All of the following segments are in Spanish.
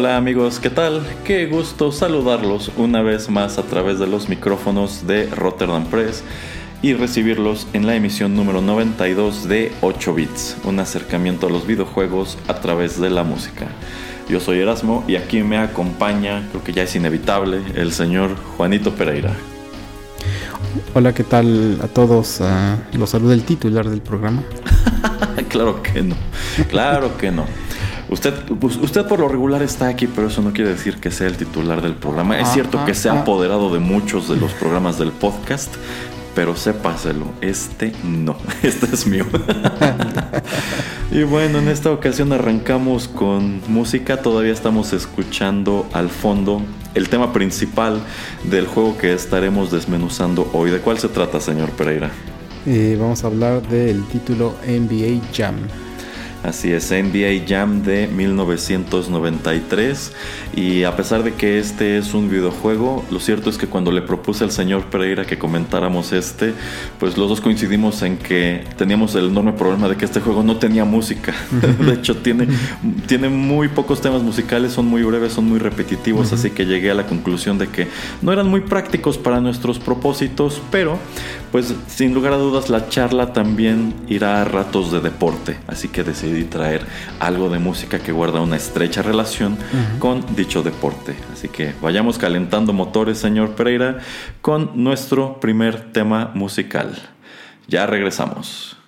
Hola amigos, ¿qué tal? Qué gusto saludarlos una vez más a través de los micrófonos de Rotterdam Press y recibirlos en la emisión número 92 de 8 bits, un acercamiento a los videojuegos a través de la música. Yo soy Erasmo y aquí me acompaña, creo que ya es inevitable, el señor Juanito Pereira. Hola, ¿qué tal a todos? Uh, los saluda el titular del programa. claro que no, claro que no. Usted, pues, usted por lo regular está aquí, pero eso no quiere decir que sea el titular del programa. Es ah, cierto que se ha ah. apoderado de muchos de los programas del podcast, pero sépaselo, este no, este es mío. y bueno, en esta ocasión arrancamos con música, todavía estamos escuchando al fondo el tema principal del juego que estaremos desmenuzando hoy. ¿De cuál se trata, señor Pereira? Eh, vamos a hablar del título NBA Jam. Así es, NBA Jam de 1993. Y a pesar de que este es un videojuego, lo cierto es que cuando le propuse al señor Pereira que comentáramos este, pues los dos coincidimos en que teníamos el enorme problema de que este juego no tenía música. de hecho, tiene, tiene muy pocos temas musicales, son muy breves, son muy repetitivos, así que llegué a la conclusión de que no eran muy prácticos para nuestros propósitos, pero pues sin lugar a dudas la charla también irá a ratos de deporte, así que decidí traer algo de música que guarda una estrecha relación con dicho deporte. Así que vayamos calentando motores, señor Pereira, con nuestro primer tema musical. Ya regresamos.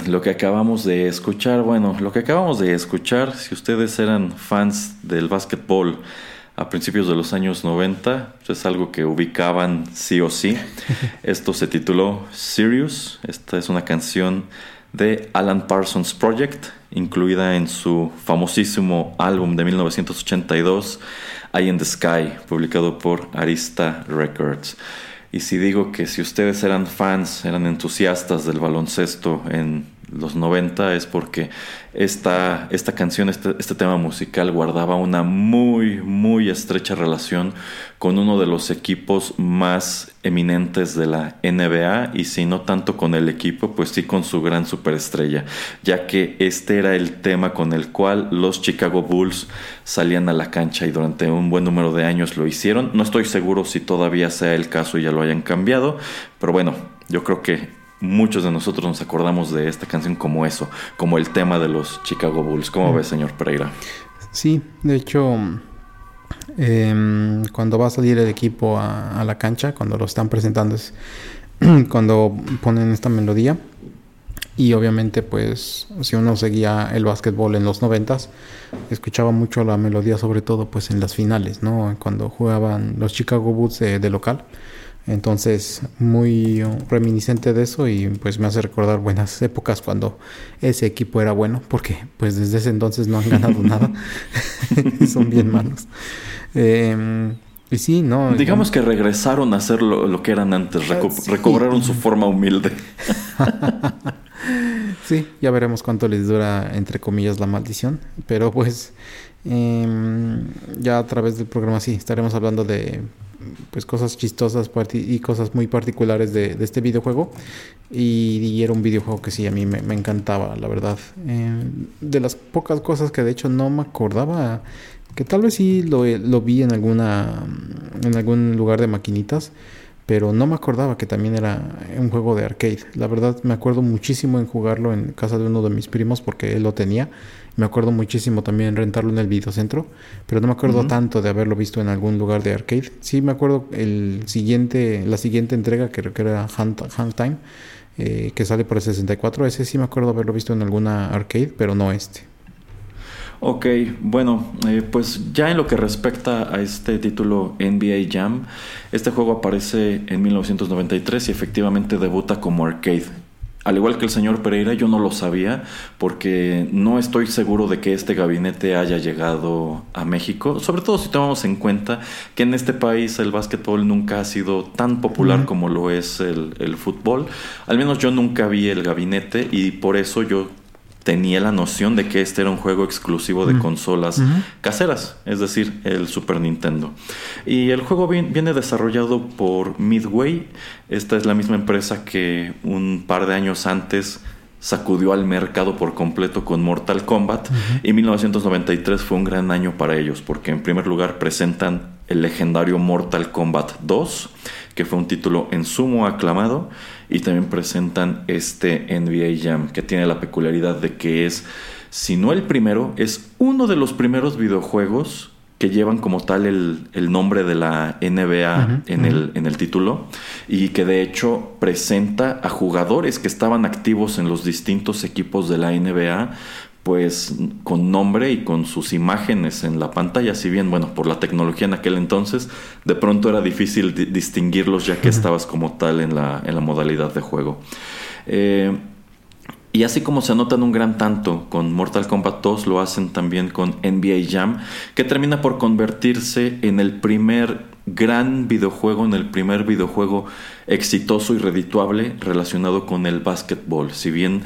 Bien, lo que acabamos de escuchar, bueno, lo que acabamos de escuchar, si ustedes eran fans del básquetbol a principios de los años 90, pues es algo que ubicaban sí o sí. Esto se tituló Sirius, esta es una canción de Alan Parsons Project, incluida en su famosísimo álbum de 1982, Eye in the Sky, publicado por Arista Records. Y si digo que si ustedes eran fans, eran entusiastas del baloncesto en los 90 es porque esta, esta canción, este, este, tema musical guardaba una muy, muy estrecha relación con uno de los equipos más eminentes de la NBA y si no tanto con el equipo, pues sí con su gran superestrella, ya que este era el tema con el cual los Chicago Bulls salían a la cancha y durante un buen número de años lo hicieron. No estoy seguro si todavía sea el caso y ya lo hayan cambiado, pero bueno, yo creo que muchos de nosotros nos acordamos de esta canción como eso, como el tema de los Chicago Bulls. ¿Cómo ves, señor Pereira? Sí, de hecho, em, cuando va a salir el equipo a, la cancha, cuando lo están presentando, es cuando ponen esta melodía. Y obviamente, pues, si uno seguía el básquetbol en los noventas, escuchaba mucho la melodía, sobre todo, pues, en las finales, ¿no? Cuando jugaban los Chicago Bulls de local entonces, muy reminiscente de eso y pues me hace recordar buenas épocas cuando ese equipo era bueno, porque pues desde ese entonces no han ganado nada. Son bien malos. Em, y sí, no. Digamos que regresaron a ser lo, que eran antes, recobraron su forma humilde. sí, ya veremos cuánto les dura, entre comillas, la maldición. Pero pues, em, ya a través del programa sí, estaremos hablando de pues cosas chistosas y cosas muy particulares de, este videojuego y, era un videojuego que sí a mí me, encantaba la verdad eh, de las pocas cosas que de hecho no me acordaba que tal vez sí lo, lo vi en alguna en algún lugar de maquinitas pero no me acordaba que también era un juego de arcade. La verdad me acuerdo muchísimo en jugarlo en casa de uno de mis primos porque él lo tenía. Me acuerdo muchísimo también en rentarlo en el videocentro, pero no me acuerdo tanto de haberlo visto en algún lugar de arcade. Sí me acuerdo el siguiente, la siguiente entrega que, que era Hunt, Time, eh, que sale por el 64. Ese sí me acuerdo haberlo visto en alguna arcade, pero no este. Ok, bueno, eh, pues ya en lo que respecta a este título NBA Jam, este juego aparece en 1993 y efectivamente debuta como arcade. Al igual que el señor Pereira, yo no lo sabía porque no estoy seguro de que este gabinete haya llegado a México, sobre todo si tomamos en cuenta que en este país el básquetbol nunca ha sido tan popular como lo es el, el fútbol. Al menos yo nunca vi el gabinete y por eso yo tenía la noción de que este era un juego exclusivo de consolas caseras, es decir, el Super Nintendo. Y el juego viene desarrollado por Midway, esta es la misma empresa que un par de años antes sacudió al mercado por completo con Mortal Kombat. Y 1993 fue un gran año para ellos porque en primer lugar presentan el legendario Mortal Kombat 2 que fue un título en sumo aclamado y también presentan este NBA Jam, que tiene la peculiaridad de que es, si no el primero, es uno de los primeros videojuegos que llevan como tal el, nombre de la NBA en, el, en el título y que de hecho presenta a jugadores que estaban activos en los distintos equipos de la NBA pues con nombre y con sus imágenes en la pantalla, si bien, bueno, por la tecnología en aquel entonces, de pronto era difícil distinguirlos ya que estabas como tal en la, en la modalidad de juego. Eh, y así como se anotan un gran tanto con Mortal Kombat 2, lo hacen también con NBA Jam, que termina por convertirse en el primer gran videojuego, en el primer videojuego exitoso y redituable relacionado con el básquetbol. Si bien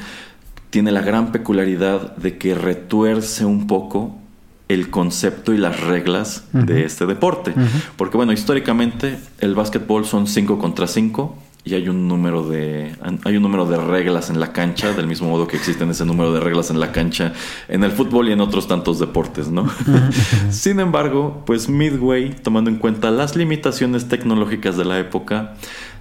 tiene la gran peculiaridad de que retuerce un poco el concepto y las reglas de este deporte. Porque bueno, históricamente el básquetbol son 5 contra 5 y hay un número de hay un número de reglas en la cancha, del mismo modo que existen ese número de reglas en la cancha en el fútbol y en otros tantos deportes, ¿no? Sin embargo, pues Midway, tomando en cuenta las limitaciones tecnológicas de la época,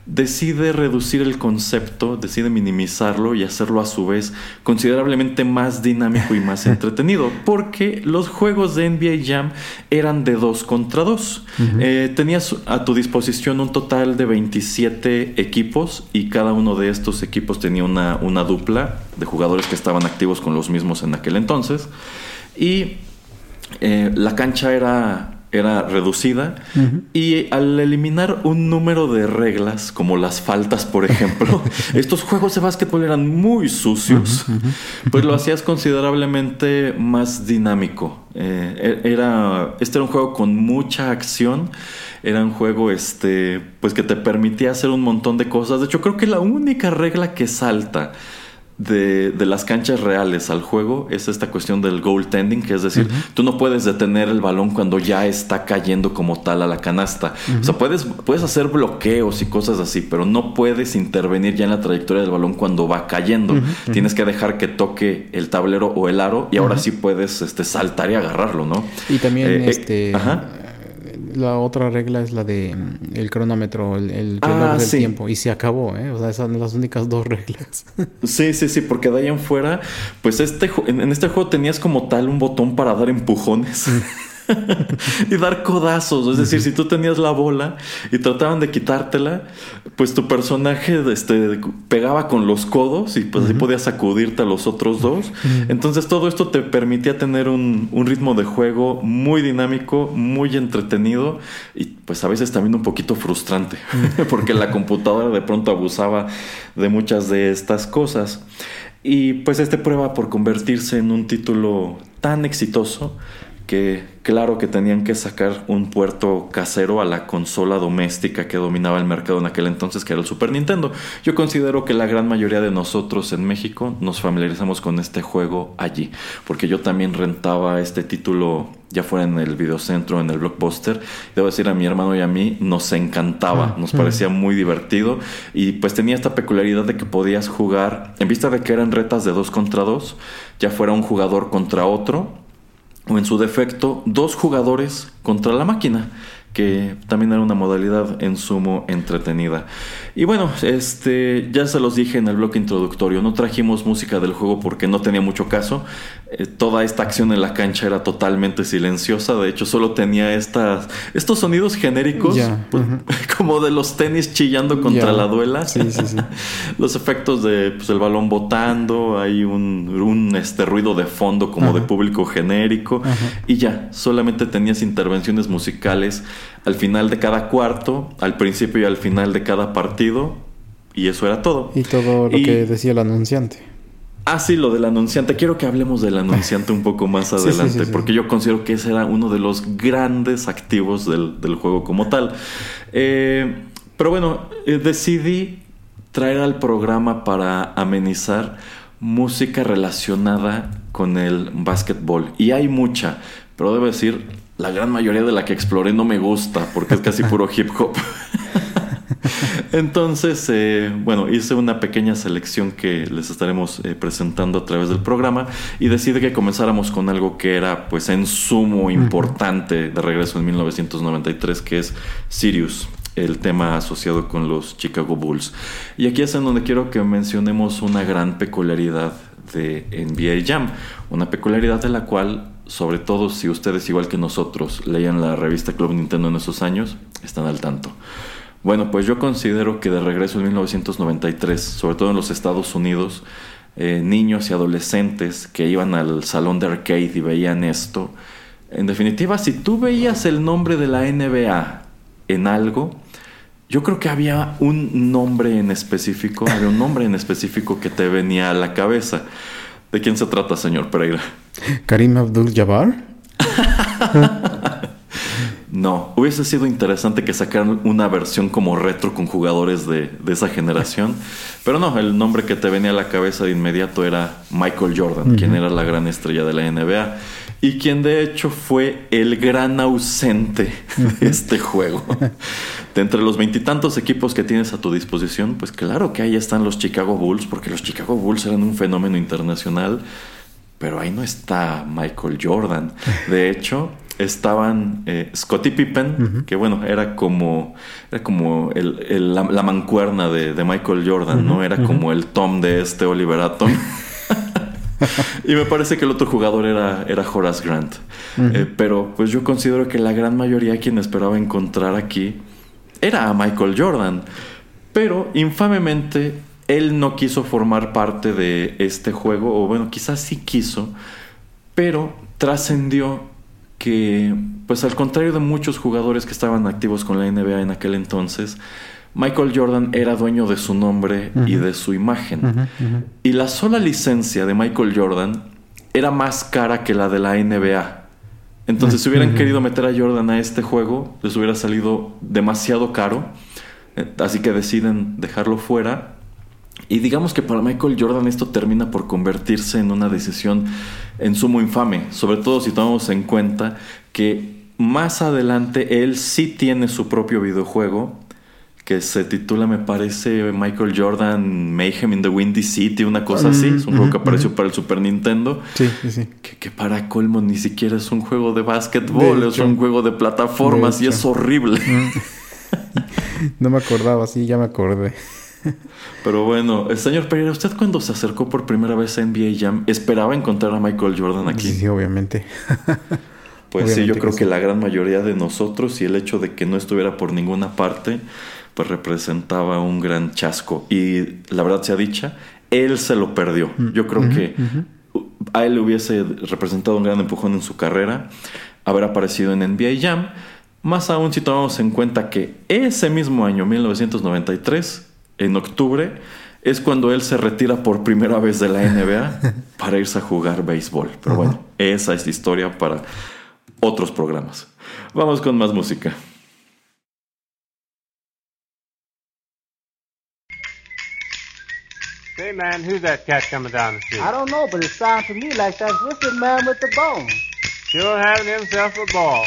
decide reducir el concepto, decide minimizarlo y hacerlo a su vez considerablemente más dinámico y más entretenido, porque los juegos de NBA Jam eran de dos contra dos. Eh, tenías a tu disposición un total de 27 equipos y cada uno de estos equipos tenía una, una dupla de jugadores que estaban activos con los mismos en aquel entonces. Y eh, la cancha era era reducida. Y al eliminar un número de reglas como las faltas por ejemplo estos juegos de básquetbol eran muy sucios. Pues lo hacías considerablemente más dinámico. Eh, e-, era este era un juego con mucha acción. Era un juego este, pues que te permitía hacer un montón de cosas. De hecho, creo que la única regla que salta de, de, las canchas reales al juego es esta cuestión del goaltending, que es decir, tú no puedes detener el balón cuando ya está cayendo como tal a la canasta. O sea, puedes, puedes hacer bloqueos y cosas así, pero no puedes intervenir ya en la trayectoria del balón cuando va cayendo. Tienes que dejar que toque el tablero o el aro y ahora sí puedes este, saltar y agarrarlo, ¿no? Y también eh, eh, este... la otra regla es la de mm, el cronómetro, el, el reloj ah, del tiempo. Y se acabó, ¿eh? O sea, esas son las únicas dos reglas. sí, sí, sí, porque de ahí en fuera, pues este en, en este juego tenías como tal un botón para dar empujones. y dar codazos. Es decir, si tú tenías la bola y trataban de quitártela, pues tu personaje este, pegaba con los codos y pues así podías sacudirte a los otros dos. Entonces todo esto te permitía tener un, un, ritmo de juego muy dinámico, muy entretenido y pues a veces también un poquito frustrante, porque la computadora de pronto abusaba de muchas de estas cosas. Y pues este prueba por convertirse en un título tan exitoso que claro que tenían que sacar un puerto casero a la consola doméstica que dominaba el mercado en aquel entonces, que era el Super Nintendo. Yo considero que la gran mayoría de nosotros en México nos familiarizamos con este juego allí, porque yo también rentaba este título ya fuera en el videocentro, en el blockbuster. Debo decir a mi hermano y a mí nos encantaba, nos parecía muy divertido y pues tenía esta peculiaridad de que podías jugar, en vista de que eran retas de dos contra dos, ya fuera un jugador contra otro o en su defecto dos jugadores contra la máquina que también era una modalidad en sumo entretenida. Y bueno, este ya se los dije en el bloque introductorio, no trajimos música del juego porque no tenía mucho caso. Eh, toda esta acción en la cancha era totalmente silenciosa, de hecho solo tenía estas estos sonidos genéricos pues, como de los tenis chillando contra la duela. los efectos de pues, el balón botando, hay un, un este ruido de fondo como de público genérico y ya, solamente tenías intervenciones musicales al final de cada cuarto, al principio y al final de cada partido, y eso era todo. Y todo lo que decía el anunciante. Ah, sí, lo del anunciante. Quiero que hablemos del anunciante un poco más adelante, porque yo considero que ese era uno de los grandes activos del, juego como tal. Eh, pero bueno, eh, decidí traer al programa para amenizar música relacionada con el básquetbol. Y hay mucha, pero debo decir, la gran mayoría de la que exploré no me gusta porque es casi puro hip hop. Entonces, eh, bueno, hice una pequeña selección que les estaremos eh, presentando a través del programa y decidí que comenzáramos con algo que era pues en sumo importante de regreso en 1993, que es Sirius el tema asociado con los Chicago Bulls. Y aquí es en donde quiero que mencionemos una gran peculiaridad de NBA Jam, una peculiaridad de la cual sobre todo si ustedes igual que nosotros leían la revista Club Nintendo en esos años, están al tanto. Bueno, pues yo considero que de regreso en 1993, sobre todo en los Estados Unidos, eh, niños y adolescentes que iban al salón de arcade y veían esto, en definitiva, si tú veías el nombre de la NBA en algo, yo creo que había un nombre en específico, había un nombre en específico que te venía a la cabeza. ¿De quién se trata, señor Pereira? Karim Abdul-Jabbar. no, hubiese sido interesante que sacaran una versión como retro con jugadores de, esa generación. Pero no, el nombre que te venía a la cabeza de inmediato era Michael Jordan, quien era la gran estrella de la NBA y quien de hecho fue el gran ausente de este juego. De entre los veintitantos equipos que tienes a tu disposición, pues claro que ahí están los Chicago Bulls, porque los Chicago Bulls eran un fenómeno internacional, pero ahí no está Michael Jordan. De hecho, estaban eh, Scottie Pippen, que bueno, era como, era como el, la, mancuerna de, Michael Jordan, ¿no? Era como el Tom de este Oliver Atom. y me parece que el otro jugador era, era Horace Grant. Eh, pero pues yo considero que la gran mayoría quien esperaba encontrar aquí era a Michael Jordan. Pero infamemente él no quiso formar parte de este juego, o bueno, quizás sí quiso, pero trascendió que, pues al contrario de muchos jugadores que estaban activos con la NBA en aquel entonces, Michael Jordan era dueño de su nombre y de su imagen. Y la sola licencia de Michael Jordan era más cara que la de la NBA. Entonces, si hubieran querido meter a Jordan a este juego, les hubiera salido demasiado caro. Eh, Así que deciden dejarlo fuera. Y digamos que para Michael Jordan esto termina por convertirse en una decisión en sumo infame, sobre todo si tomamos en cuenta que más adelante él sí tiene su propio videojuego que se titula, me parece, Michael Jordan Mayhem in the Windy City, una cosa así. Es un juego que apareció para el Super Nintendo. Sí, sí, sí. Que, que para colmo ni siquiera es un juego de básquetbol, De es un juego de plataformas De y es horrible. No me acordaba, sí, ya me acordé. Pero bueno, eh, señor Pereira, ¿usted cuando se acercó por primera vez a NBA Jam esperaba encontrar a Michael Jordan aquí? Sí, sí, obviamente. Pues sí, yo creo que la gran mayoría de nosotros y el hecho de que no estuviera por ninguna parte, pues representaba un gran chasco. Y la verdad sea dicha, él se lo perdió. Yo creo que a él le hubiese representado un gran empujón en su carrera haber aparecido en NBA Jam. Más aún si tomamos en cuenta que ese mismo año, 1993, en octubre, es cuando él se retira por primera vez de la NBA para irse a jugar béisbol. Pero bueno, esa es historia para otros programas. Vamos con más música. Say, man, who's that cat coming down the street? I don't know, but it sounds to me like that's Wicked Man with the bone. Sure having himself a ball.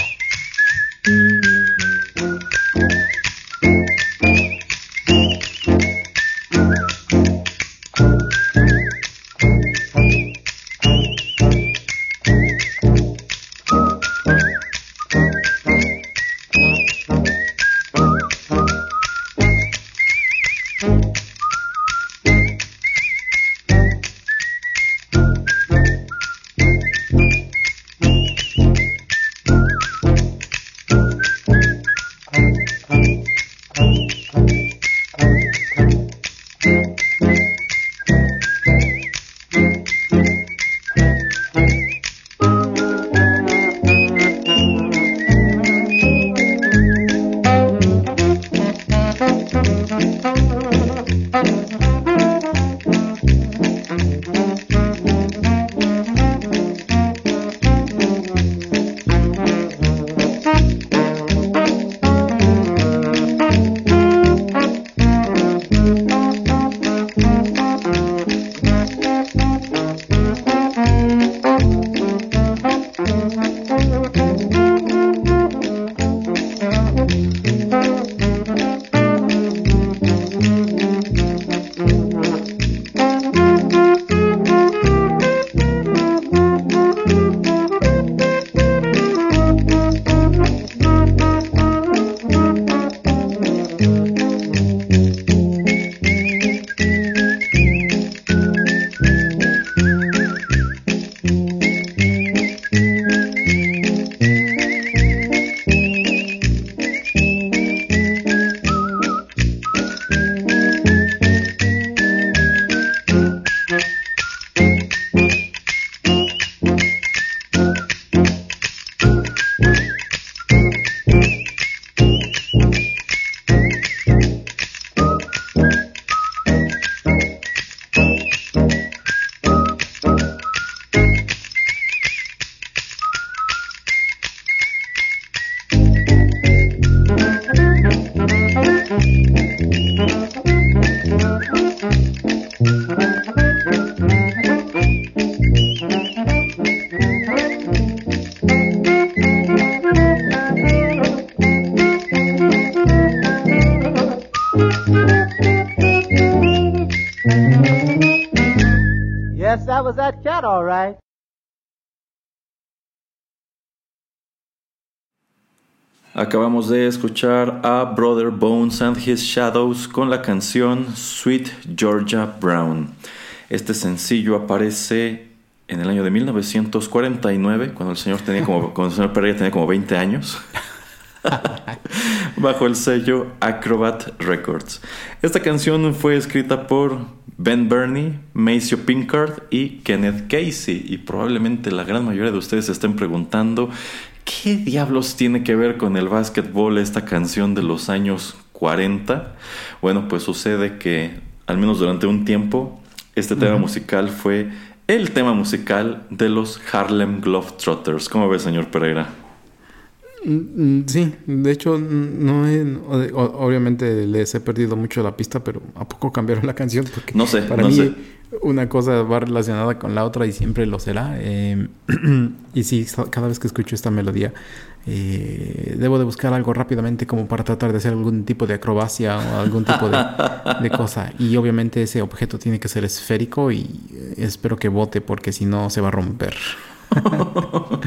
That cat, all right. Acabamos de escuchar a Brother Bones and His Shadows con la canción Sweet Georgia Brown. Este sencillo aparece en el año de 1949, cuando el señor tenía como, cuando el señor Pereira tenía como 20 años. bajo el sello Acrobat Records. Esta canción fue escrita por Ben Burney, Maceo Pinkard y Kenneth Casey. Y probablemente la gran mayoría de ustedes se estén preguntando ¿qué diablos tiene que ver con el básquetbol esta canción de los años 40? Bueno, pues sucede que al menos durante un tiempo este tema musical fue el tema musical de los Harlem Globetrotters. ¿Cómo ve, señor Pereira? Mm, mm, Sí, de hecho, mm, no he- obviamente les he perdido mucho la pista, pero ¿a poco cambiaron la canción? Porque No sé, para no mí sé. una cosa va relacionada con la otra y siempre lo será. eh, y sí, cada vez que escucho esta melodía, eh, debo de buscar algo rápidamente como para tratar de hacer algún tipo de acrobacia o algún tipo de, de cosa. Y obviamente ese objeto tiene que ser esférico y eh, espero que bote porque si no se va a romper.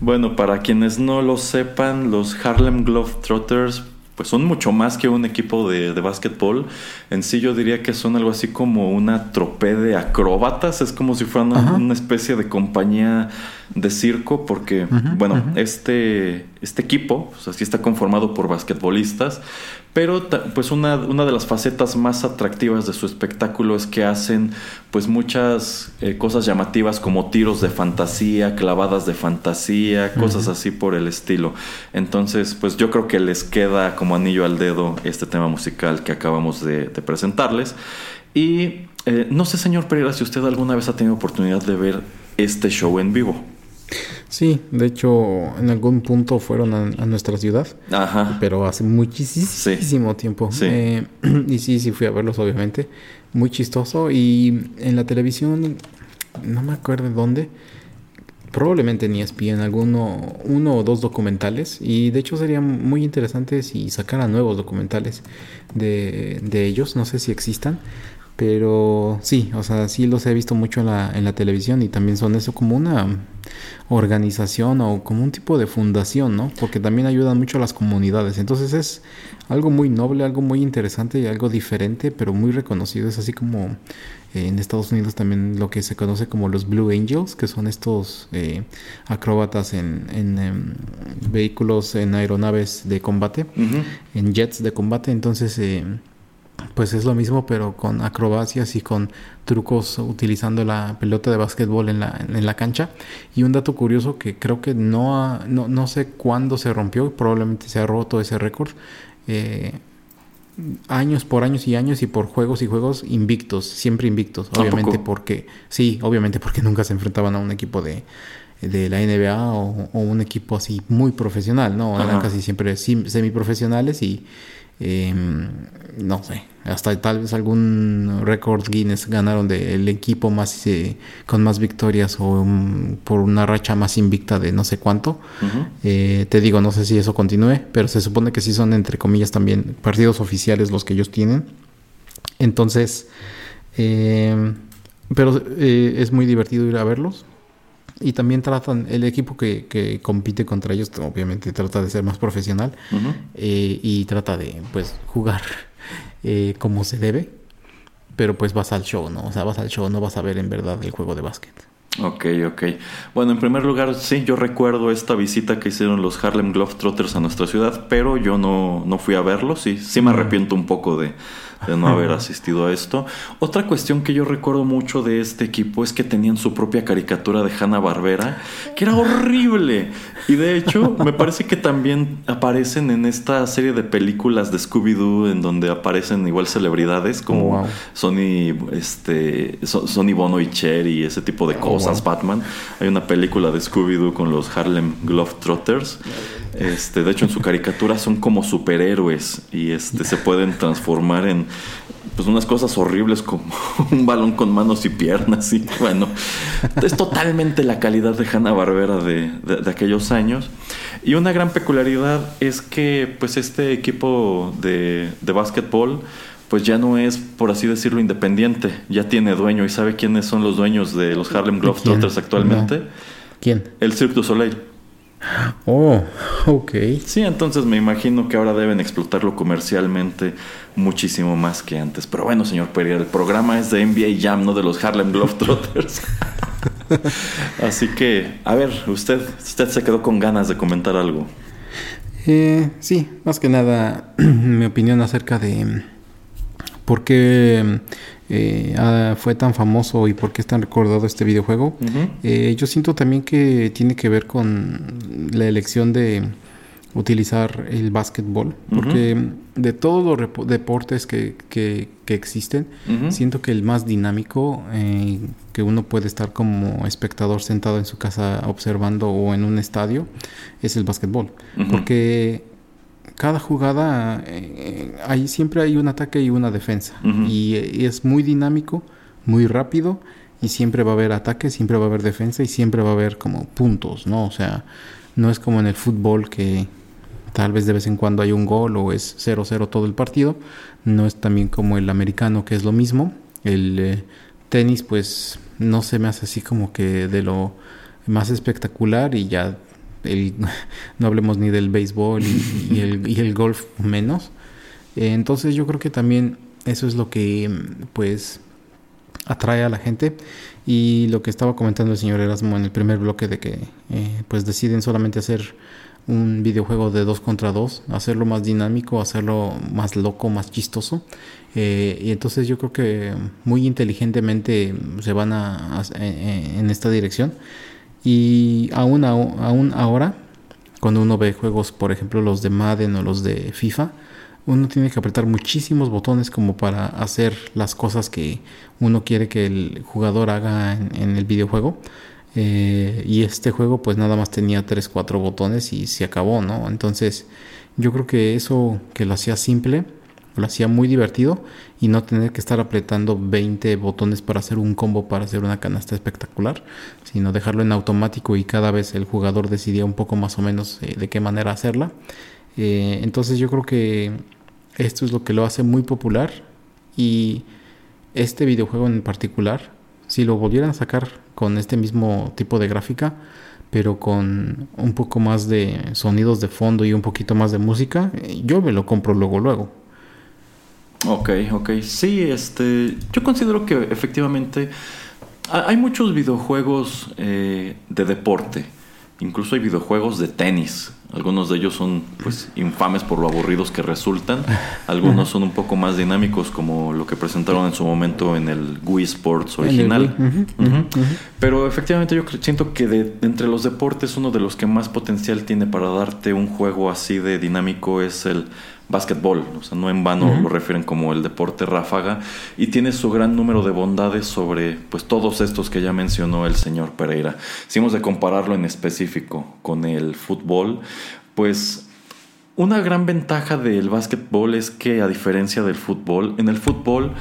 Bueno, para quienes no lo sepan, los Harlem Globetrotters pues son mucho más que un equipo de, de básquetbol. En sí yo diría que son algo así como una tropé de acróbatas. Es como si fueran Ajá. una especie de compañía de circo porque, bueno, este, este equipo está conformado por basquetbolistas. Pero pues una, una de las facetas más atractivas de su espectáculo es que hacen pues muchas eh, cosas llamativas como tiros de fantasía, clavadas de fantasía, cosas así por el estilo. Entonces pues yo creo que les queda como anillo al dedo este tema musical que acabamos de, de presentarles. Y eh, no sé señor Pereira si usted alguna vez ha tenido oportunidad de ver este show en vivo. Sí, de hecho, en algún punto fueron a, a nuestra ciudad, Ajá. pero hace muchísimo tiempo. Sí. Eh, y sí, sí fui a verlos, obviamente. Muy chistoso. Y en la televisión, no me acuerdo dónde, probablemente ni ESPN, alguno, uno o dos documentales. Y de hecho sería muy interesante si sacaran nuevos documentales de, de ellos. No sé si existan. Pero sí, o sea, sí los he visto mucho en la, en la televisión y también son eso como una organización o como un tipo de fundación, ¿no? Porque también ayudan mucho a las comunidades. Entonces es algo muy noble, algo muy interesante y algo diferente, pero muy reconocido. Es así como eh, en Estados Unidos también lo que se conoce como los Blue Angels, que son estos eh, acróbatas en, en, em, vehículos, en aeronaves de combate, en jets de combate. Entonces... eh, pues es lo mismo, pero con acrobacias y con trucos utilizando la pelota de básquetbol en la, en la cancha. Y un dato curioso que creo que no, ha- no, no sé cuándo se rompió, probablemente se ha roto ese récord. eh, años por años y años y por juegos y juegos invictos, siempre invictos, ¿A obviamente porque, sí, obviamente porque nunca se enfrentaban a un equipo de, de la NBA o, o un equipo así muy profesional, ¿no? Eran casi siempre semiprofesionales y eh, no sé, hasta tal vez algún récord Guinness ganaron del equipo más eh, con más victorias o um, por una racha más invicta de no sé cuánto. Eh, te digo, no sé si eso continúe, pero se supone que sí son entre comillas también partidos oficiales los que ellos tienen. Entonces, eh, pero eh, es muy divertido ir a verlos. Y también tratan, el equipo que, que compite contra ellos, obviamente trata de ser más profesional eh, y trata de, pues, jugar eh, como se debe. Pero pues vas al show, ¿no? O sea, vas al show, no vas a ver en verdad el juego de básquet. Ok, ok. Bueno, en primer lugar, sí, yo recuerdo esta visita que hicieron los Harlem Globetrotters a nuestra ciudad, pero yo no, no fui a verlos. Sí, sí me arrepiento un poco de, de no haber asistido a esto. Otra cuestión que yo recuerdo mucho de este equipo es que tenían su propia caricatura de Hanna Barbera, que era horrible. Y de hecho, me parece que también aparecen en esta serie de películas de Scooby-Doo, en donde aparecen igual celebridades como Wow. Sony, este, Sony Bono y Cher y ese tipo de Oh, cosas, wow. Batman. Hay una película de Scooby-Doo con los Harlem Globetrotters. Este, de hecho, en su caricatura son como superhéroes y este, se pueden transformar en pues unas cosas horribles como un balón con manos y piernas y bueno es totalmente la calidad de Hanna Barbera de, de- de aquellos años y una gran peculiaridad es que pues este equipo de, de básquetbol pues ya no es por así decirlo independiente ya tiene dueño y sabe quiénes son los dueños de los Harlem Globetrotters actualmente. ¿Quién? el Cirque du Soleil Oh, ok. Sí, entonces me imagino que ahora deben explotarlo comercialmente muchísimo más que antes. Pero bueno, señor Pereira, el programa es de NBA Jam, no de los Harlem Globetrotters. Así que, a ver, usted, usted se quedó con ganas de comentar algo. Eh, sí, más que nada mi opinión acerca de mm, por qué eh, ah, fue tan famoso y por qué es tan recordado este videojuego. Eh, yo siento también que tiene que ver con la elección de utilizar el básquetbol, porque de todos los deportes que, que- que existen, siento que el más dinámico, eh, que uno puede estar como espectador sentado en su casa observando o en un estadio, es el básquetbol, porque cada jugada, eh, ahí siempre hay un ataque y una defensa, y, eh, y es muy dinámico, muy rápido, y siempre va a haber ataque, siempre va a haber defensa y siempre va a haber como puntos, ¿no? O sea, no es como en el fútbol que tal vez de vez en cuando hay un gol o es 0-0 todo el partido. No es también como el americano que es lo mismo. El eh, tenis pues no se me hace así como que de lo más espectacular y ya no hablemos ni del béisbol y, el, golf menos. Entonces yo creo que también eso es lo que pues atrae a la gente y lo que estaba comentando el señor Erasmo en el primer bloque de que eh, pues deciden solamente hacer un videojuego de dos contra dos, hacerlo más dinámico, hacerlo más loco, más chistoso. Eh, y entonces yo creo que muy inteligentemente se van a, en esta dirección. Y aún, aún ahora, cuando uno ve juegos, por ejemplo, los de Madden o los de FIFA, uno tiene que apretar muchísimos botones como para hacer las cosas que uno quiere que el jugador haga en, en el videojuego. Eh, y este juego pues nada más tenía 3, 4 botones y se acabó, ¿no? Entonces yo creo que eso que lo hacía simple, lo hacía muy divertido y no tener que estar apretando 20 botones para hacer un combo, para hacer una canasta espectacular, sino dejarlo en automático y cada vez el jugador decidía un poco más o menos eh, de qué manera hacerla. Eh, entonces yo creo que esto es lo que lo hace muy popular y este videojuego en particular, si lo volvieran a sacar con este mismo tipo de gráfica, pero con un poco más de sonidos de fondo y un poquito más de música, eh, yo me lo compro luego, luego. Ok, ok. Sí, este. Yo considero que efectivamente ha- hay muchos videojuegos eh, de deporte. Incluso hay videojuegos de tenis. Algunos de ellos son pues infames por lo aburridos que resultan. Algunos son un poco más dinámicos como lo que presentaron en su momento en el Wii Sports original. Pero efectivamente yo siento que de entre los deportes uno de los que más potencial tiene para darte un juego así de dinámico es el básquetbol. O sea, no en vano lo refieren como el deporte ráfaga y tiene su gran número de bondades sobre pues todos estos que ya mencionó el señor Pereira. Si hemos de compararlo en específico con el fútbol, pues una gran ventaja del básquetbol es que a diferencia del fútbol, en el fútbol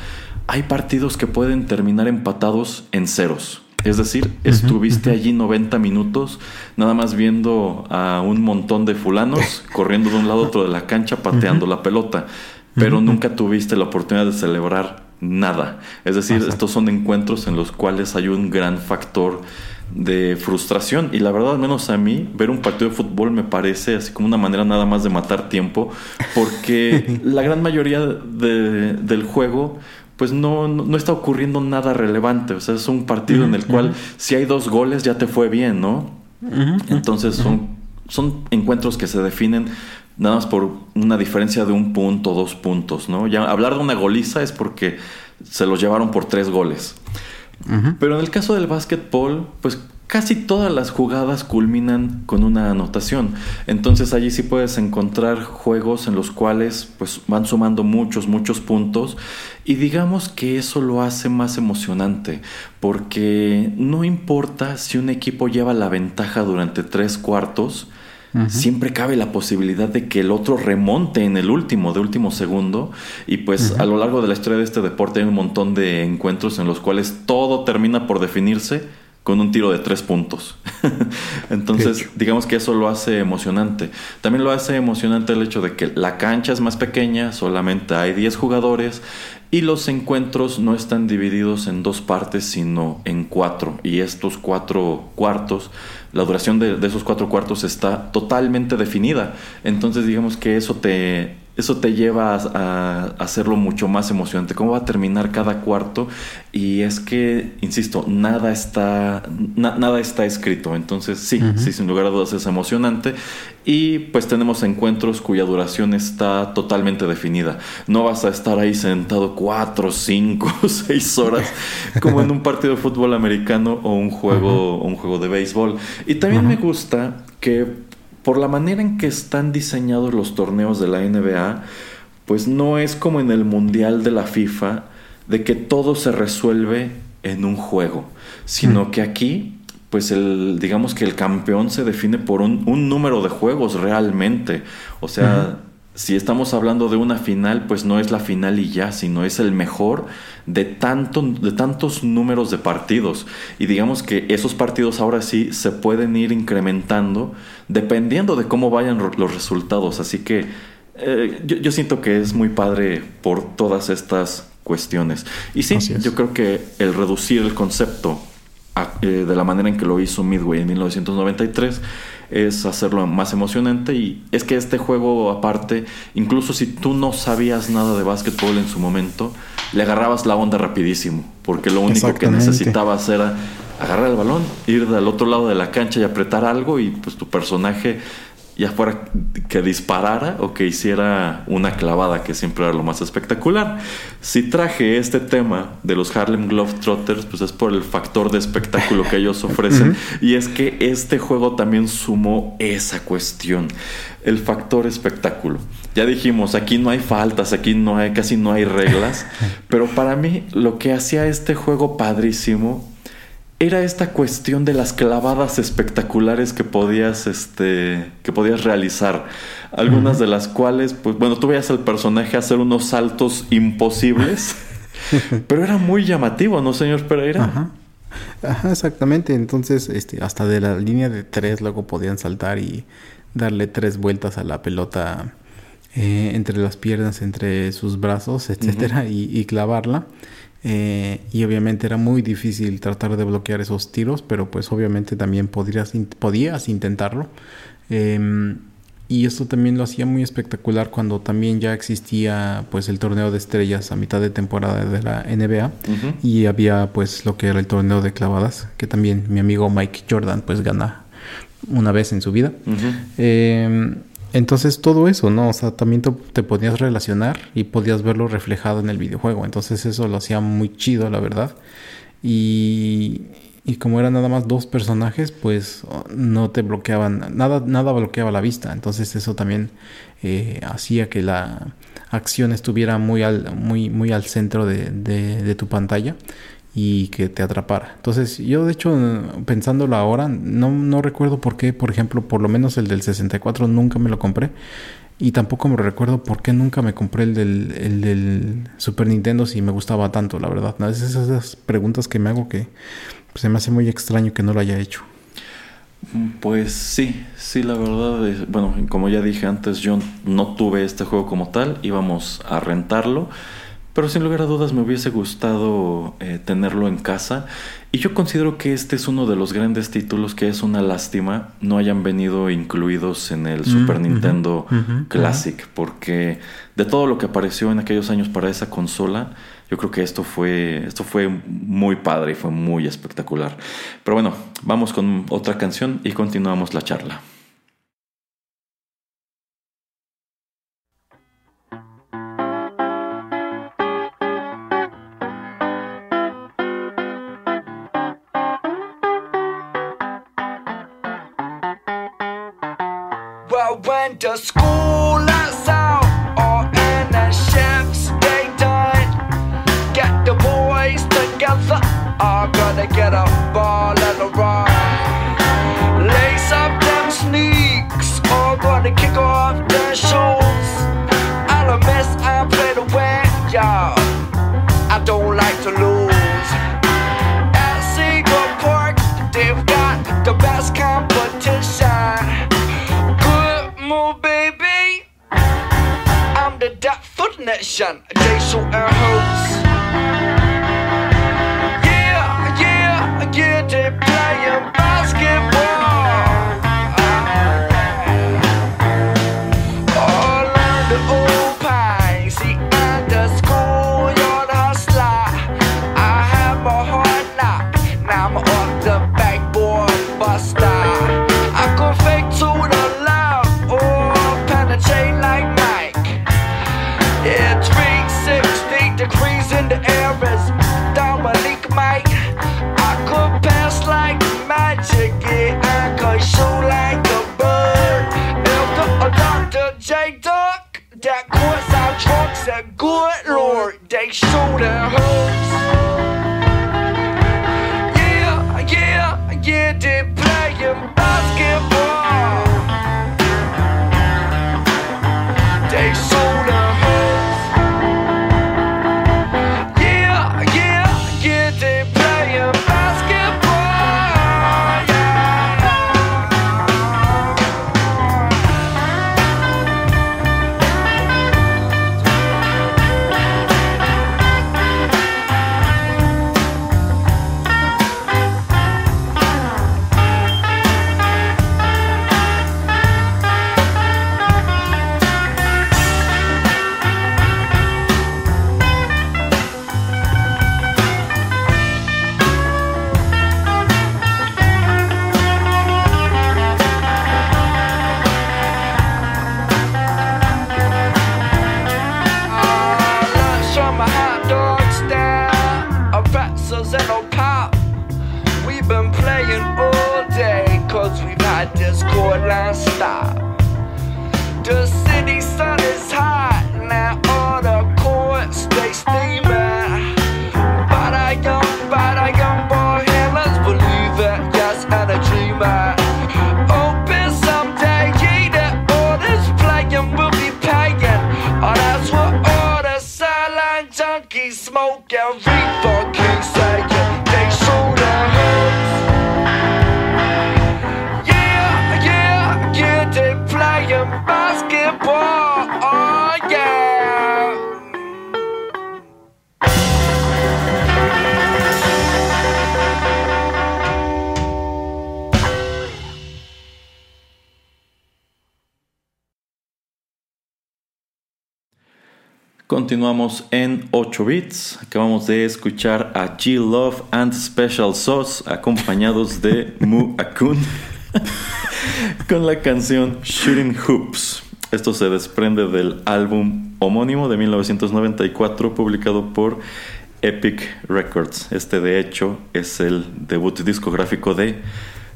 hay partidos que pueden terminar empatados en ceros. Es decir, estuviste allí 90 minutos nada más viendo a un montón de fulanos corriendo de un lado a otro de la cancha pateando la pelota, pero nunca tuviste la oportunidad de celebrar nada. Es decir, Exacto. estos son encuentros en los cuales hay un gran factor de frustración. Y la verdad al menos a mí ver un partido de fútbol me parece así como una manera nada más de matar tiempo porque la gran mayoría de- del juego pues no, no, no está ocurriendo nada relevante. O sea es un partido en el cual si hay dos goles ya te fue bien ¿no? entonces son, son encuentros que se definen nada más por una diferencia de un punto dos puntos ¿no? ya hablar de una goliza es porque se los llevaron por tres goles. Pero en el caso del básquetbol, pues casi todas las jugadas culminan con una anotación. Entonces allí sí puedes encontrar juegos en los cuales pues van sumando muchos, muchos puntos y digamos que eso lo hace más emocionante porque no importa si un equipo lleva la ventaja durante tres cuartos, siempre cabe la posibilidad de que el otro remonte en el último, de último segundo. Y pues a lo largo de la historia de este deporte hay un montón de encuentros en los cuales todo termina por definirse con un tiro de tres puntos. Entonces, digamos que eso lo hace emocionante. También lo hace emocionante el hecho de que la cancha es más pequeña, solamente hay 10 jugadores y los encuentros no están divididos en dos partes, sino en cuatro. Y estos cuatro cuartos, la duración de, de esos cuatro cuartos está totalmente definida. Entonces, digamos que eso te, eso te lleva a, a hacerlo mucho más emocionante. ¿Cómo va a terminar cada cuarto? Y es que, insisto, nada está, na- nada está escrito. Entonces, sí, sí, sin lugar a dudas es emocionante. Y pues tenemos encuentros cuya duración está totalmente definida. No vas a estar ahí sentado cuatro, cinco, seis horas como en un partido de fútbol americano o un juego, o un juego de béisbol. Y también me gusta que por la manera en que están diseñados los torneos de la NBA, pues no es como en el Mundial de la FIFA, de que todo se resuelve en un juego, sino que aquí, pues el, digamos que el campeón se define por un, un número de juegos realmente. O sea, si estamos hablando de una final, pues no es la final y ya, sino es el mejor de, tanto, de tantos números de partidos. Y digamos que esos partidos ahora sí se pueden ir incrementando dependiendo de cómo vayan los resultados. Así que eh, yo, yo, siento que es muy padre por todas estas cuestiones. Y sí, yo creo que el reducir el concepto eh, de la manera en que lo hizo Midway en 1993 es hacerlo más emocionante y es que este juego aparte, incluso si tú no sabías nada de básquetbol en su momento, le agarrabas la onda rapidísimo, porque lo único que necesitabas era agarrar el balón, ir del otro lado de la cancha y apretar algo y pues tu personaje ya fuera que disparara o que hiciera una clavada, que siempre era lo más espectacular. Si traje este tema de los Harlem Globetrotters, pues es por el factor de espectáculo que ellos ofrecen. y es que este juego también sumó esa cuestión, el factor espectáculo. Ya dijimos, aquí no hay faltas, aquí no hay, casi no hay reglas, pero para mí lo que hacía este juego padrísimo era esta cuestión de las clavadas espectaculares que podías, este, que podías realizar. Algunas de las cuales, pues bueno, tú veías al personaje hacer unos saltos imposibles, pero era muy llamativo, ¿no, señor Pereira? Ajá. Ajá, exactamente. Entonces, este, hasta de la línea de tres luego podían saltar y darle tres vueltas a la pelota eh, entre las piernas, entre sus brazos, etcétera, y, y clavarla. Eh, y obviamente era muy difícil tratar de bloquear esos tiros, pero pues obviamente también podrías, podías intentarlo. Em, y esto también lo hacía muy espectacular cuando también ya existía pues el torneo de estrellas a mitad de temporada de la NBA y había pues lo que era el torneo de clavadas que también mi amigo Mike Jordan pues gana una vez en su vida. Entonces todo eso, ¿no? O sea, también te, podías relacionar y podías verlo reflejado en el videojuego. Entonces eso lo hacía muy chido, la verdad. Y, como eran nada más dos personajes, pues no te bloqueaban, nada, nada bloqueaba la vista. Entonces eso también eh, hacía que la acción estuviera muy al, muy, muy al centro de tu pantalla y que te atrapara. Entonces, yo de hecho, pensándolo ahora, no, no recuerdo por qué, por ejemplo, por lo menos el del 64 nunca me lo compré. Y tampoco me recuerdo por qué nunca me compré el del, el del Super Nintendo si me gustaba tanto, la verdad. ¿no? Es esas preguntas que me hago que pues, se me hace muy extraño que no lo haya hecho. Pues sí, sí, la verdad, es, bueno, como ya dije antes, yo no tuve este juego como tal, íbamos a rentarlo pero sin lugar a dudas me hubiese gustado eh, tenerlo en casa. Y yo considero que este es uno de los grandes títulos que es una lástima no hayan venido incluidos en el Super Nintendo Classic. Porque de todo lo que apareció en aquellos años para esa consola, yo creo que esto fue, esto fue muy padre y fue muy espectacular. Pero bueno, vamos con otra canción y continuamos la charla. To school Nation, Jason Earhart. Said, Good Lord, they show their Continuamos en 8 bits. Acabamos de escuchar a G Love and Special Sauce acompañados de Mu Akun con la canción Shooting Hoops. Esto se desprende del álbum homónimo de 1994 publicado por Epic Records. Este de hecho es el debut discográfico de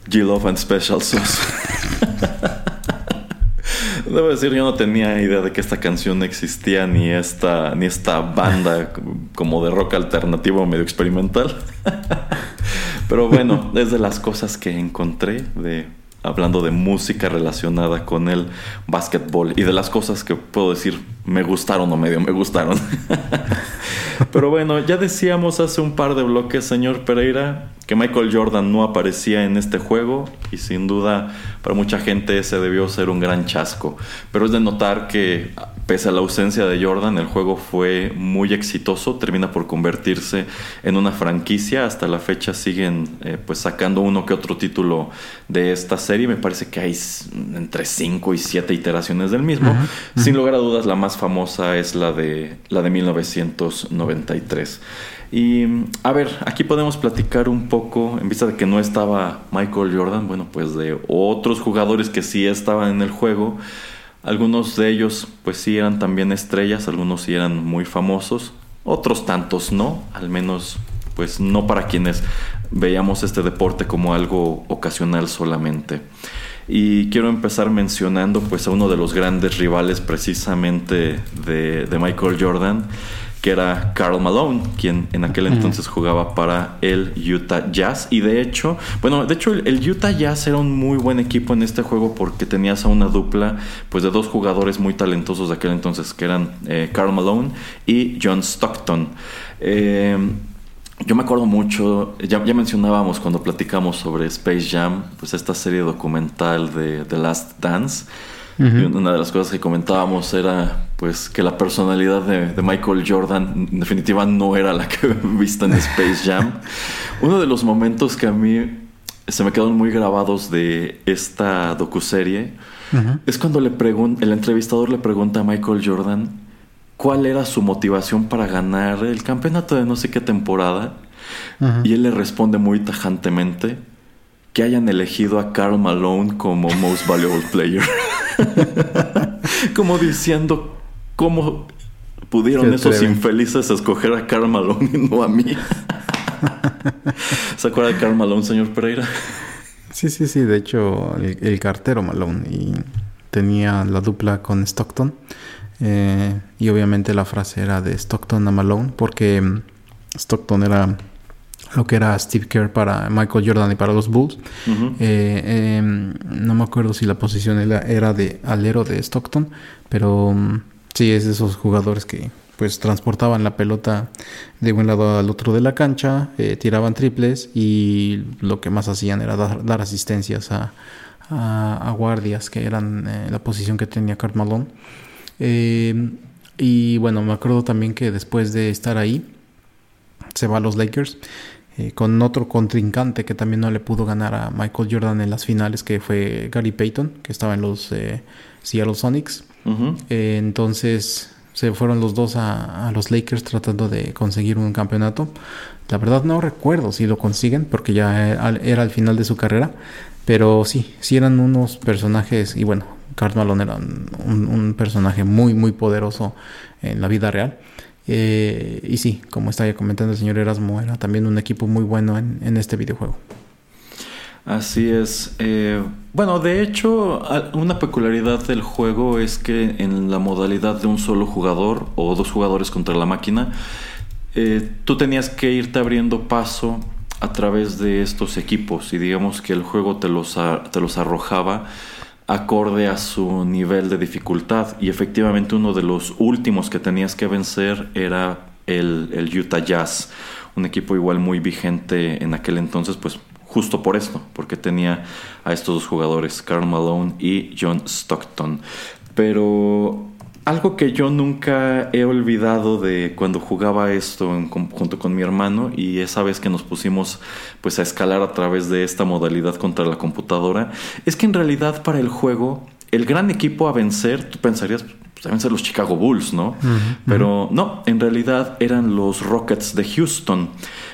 G Love and Special Sauce. Debo decir, yo no tenía idea de que esta canción existía, ni esta, ni esta banda como de rock alternativo medio experimental. Pero bueno, es de las cosas que encontré de hablando de música relacionada con el básquetbol y de las cosas que puedo decir me gustaron o medio me gustaron. Pero bueno, ya decíamos hace un par de bloques, señor Pereira, que Michael Jordan no aparecía en este juego y sin duda para mucha gente ese debió ser un gran chasco. Pero es de notar que pese a la ausencia de Jordan, el juego fue muy exitoso, termina por convertirse en una franquicia. Hasta la fecha siguen eh, pues sacando uno que otro título de esta serie. Me parece que hay entre 5 y 7 iteraciones del mismo. Sin lugar a dudas, la más famosa es la de, la de 1993. Y a ver, aquí podemos platicar un poco, en vista de que no estaba Michael Jordan, bueno, pues de otros jugadores que sí estaban en el juego. Algunos de ellos pues sí eran también estrellas, algunos sí eran muy famosos, otros tantos no, al menos pues no para quienes veíamos este deporte como algo ocasional solamente. Y quiero empezar mencionando pues a uno de los grandes rivales precisamente de, de Michael Jordan, que era Carl Malone, quien en aquel entonces jugaba para el Utah Jazz. Y de hecho, bueno, de hecho el, Utah Jazz era un muy buen equipo en este juego porque tenías a una dupla pues de dos jugadores muy talentosos de aquel entonces, que eran eh, Carl Malone y John Stockton. Eh, yo me acuerdo mucho, ya, ya mencionábamos cuando platicamos sobre Space Jam, pues esta serie documental de The Last Dance. Y una de las cosas que comentábamos era pues que la personalidad de, de Michael Jordan en definitiva no era la que vista en Space Jam. Uno de los momentos que a mí se me quedaron muy grabados de esta docuserie es cuando le el entrevistador le pregunta a Michael Jordan cuál era su motivación para ganar el campeonato de no sé qué temporada. Y él le responde muy tajantemente que hayan elegido a Carl Malone como Most Valuable Player. como diciendo cómo pudieron esos infelices escoger a Carl Malone y no a mí. ¿Se acuerda de Carl Malone, señor Pereira? Sí, sí, sí. De hecho, el, el cartero Malone y tenía la dupla con Stockton. Eh, y obviamente la frase era de Stockton a Malone, porque mm, Stockton era lo que era Steve Kerr para Michael Jordan y para los Bulls. Ujú. Eh, em, no me acuerdo si la posición era, era de alero de Stockton, pero mm, sí es de esos jugadores que pues transportaban la pelota de un lado al otro de la cancha, eh, tiraban triples y lo que más hacían era dar, asistencias a, guardias, que eran eh, la posición que tenía Karl Malone. Eh, y bueno, me acuerdo también que después de estar ahí, se va a los Lakers con otro contrincante que también no le pudo ganar a Michael Jordan en las finales, que fue Gary Payton, que estaba en los Seattle Sonics. Eh, entonces se fueron los dos a, a los Lakers tratando de conseguir un campeonato. La verdad no recuerdo si lo consiguen porque ya era, era al final de su carrera. Pero sí, sí eran unos personajes y bueno, Karl Malone era un, personaje muy muy poderoso en la vida real. Eh, y sí, como estaba comentando el señor Erasmo, era también un equipo muy bueno en, en este videojuego. Así es. Eh, bueno, de hecho, una peculiaridad del juego es que en la modalidad de un solo jugador o dos jugadores contra la máquina, eh, tú tenías que irte abriendo paso a través de estos equipos. Y digamos que el juego te los, te los arrojaba acorde a su nivel de dificultad. Y efectivamente uno de los últimos que tenías que vencer era el, el Utah Jazz, un equipo igual muy vigente en aquel entonces, pues justo por esto, porque tenía a estos dos jugadores, Karl Malone y John Stockton. Pero algo que yo nunca he olvidado de cuando jugaba esto en conjunto con mi hermano y esa vez que nos pusimos pues a escalar a través de esta modalidad contra la computadora, es que en realidad para el juego el gran equipo a vencer, tú pensarías, pues, deben ser los Chicago Bulls, ¿no? Pero no, en realidad eran los Rockets de Houston,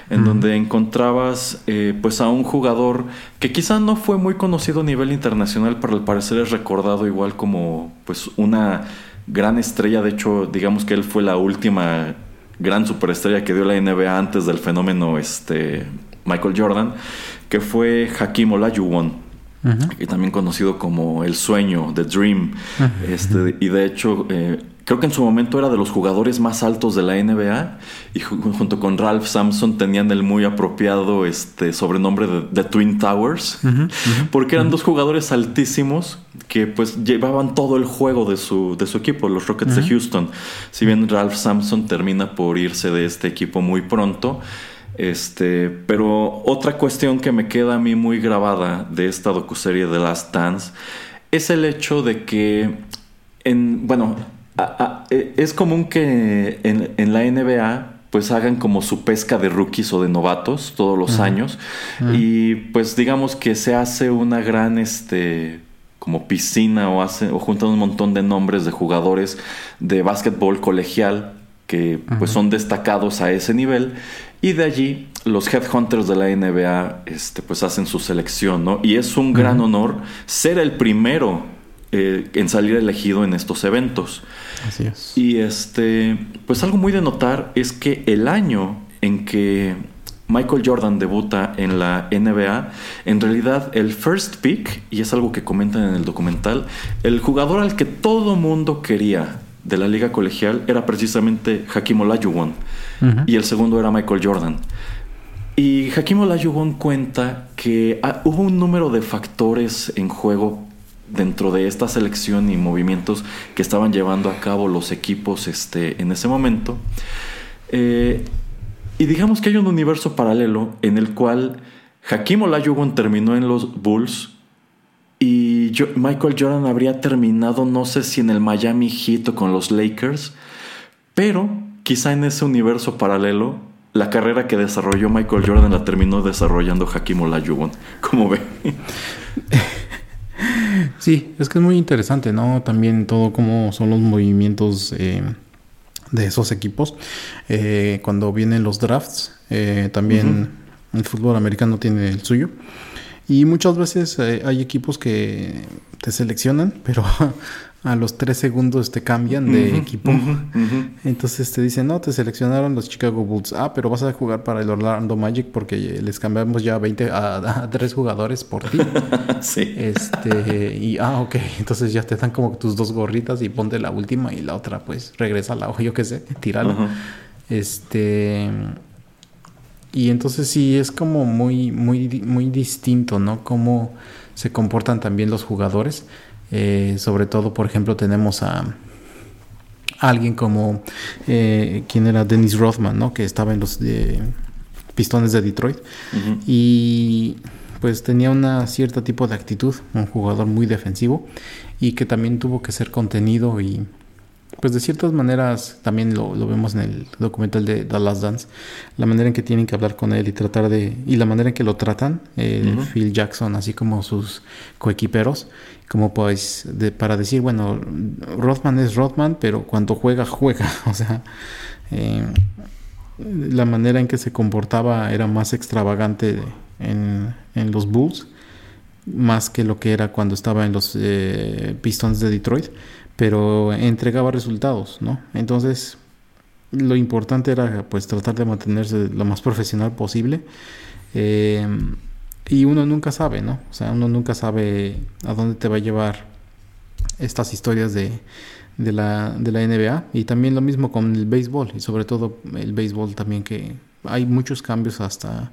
en donde encontrabas eh, pues a un jugador que quizá no fue muy conocido a nivel internacional, pero al parecer es recordado igual como pues una gran estrella. De hecho, digamos que él fue la última gran superestrella que dio la NBA antes del fenómeno este, Michael Jordan, que fue Hakim Olajuwon y también conocido como El Sueño, The Dream. Este, y de hecho, eh, creo que en su momento era de los jugadores más altos de la NBA. Y ju- junto con Ralph Sampson tenían el muy apropiado este, sobrenombre de, de Twin Towers. Porque eran dos jugadores altísimos que pues llevaban todo el juego de su, de su equipo, los Rockets de Houston. Si bien Ralph Sampson termina por irse de este equipo muy pronto. Este, pero otra cuestión que me queda a mí muy grabada de esta docuserie de Last Dance es el hecho de que, en, bueno, a- a- e- es común que en, en la NBA pues hagan como su pesca de rookies o de novatos todos los años. Y pues digamos que se hace una gran este como piscina o hace o juntan un montón de nombres de jugadores de básquetbol colegial que pues son destacados a ese nivel y de allí los headhunters de la NBA este pues hacen su selección, ¿no? Y es un gran honor ser el primero eh, en salir elegido en estos eventos. Así es. Y este, pues algo muy de notar es que el año en que Michael Jordan debuta en la NBA, en realidad el first pick, y es algo que comentan en el documental, el jugador al que todo mundo quería de la liga colegial era precisamente Hakim Olajuwon y el segundo era Michael Jordan. Y Hakim Olajuwon cuenta que ah, hubo un número de factores en juego dentro de esta selección y movimientos que estaban llevando a cabo los equipos este, en ese momento. Eh, y digamos que hay un universo paralelo en el cual Hakim Olajuwon terminó en los Bulls y Michael Jordan habría terminado no sé si en el Miami Heat o con los Lakers, pero quizá en ese universo paralelo la carrera que desarrolló Michael Jordan la terminó desarrollando Hakim Olajuwon. ¿Cómo ve? Sí, es que es muy interesante, ¿no? También todo cómo son los movimientos eh, de esos equipos. Eh, cuando vienen los drafts, eh, también el fútbol americano tiene el suyo. Y muchas veces eh, hay equipos que te seleccionan, pero a los tres segundos te cambian de equipo. Entonces te dicen, no, te seleccionaron los Chicago Bulls. Ah, pero vas a jugar para el Orlando Magic porque les cambiamos ya 20 a, a tres jugadores por ti. sí. Este, y ah, ok, entonces ya te dan como tus dos gorritas y ponte la última y la otra, pues regresa la o yo qué sé, tírala. Este, y entonces sí es como muy, muy, muy distinto, ¿no? Cómo se comportan también los jugadores. Eh, sobre todo, por ejemplo, tenemos a alguien como eh, quien era Dennis Rothman, ¿no? Que estaba en los eh, Pistones de Detroit y pues tenía una cierta tipo de actitud, un jugador muy defensivo y que también tuvo que ser contenido y pues de ciertas maneras también lo, lo vemos en el documental de The Last Dance, la manera en que tienen que hablar con él y tratar de y la manera en que lo tratan, Ujú. Phil Jackson así como sus coequiperos, como pues de, para decir bueno Rothman es Rothman, pero cuando juega juega, o sea eh, la manera en que se comportaba era más extravagante en, en los Bulls, más que lo que era cuando estaba en los eh, Pistons de Detroit, pero entregaba resultados, ¿no? Entonces, lo importante era pues tratar de mantenerse lo más profesional posible. eh, y uno nunca sabe, ¿no? O sea, uno nunca sabe a dónde te va a llevar estas historias de, de la, de la NBA y también lo mismo con el béisbol y sobre todo el béisbol también que hay muchos cambios hasta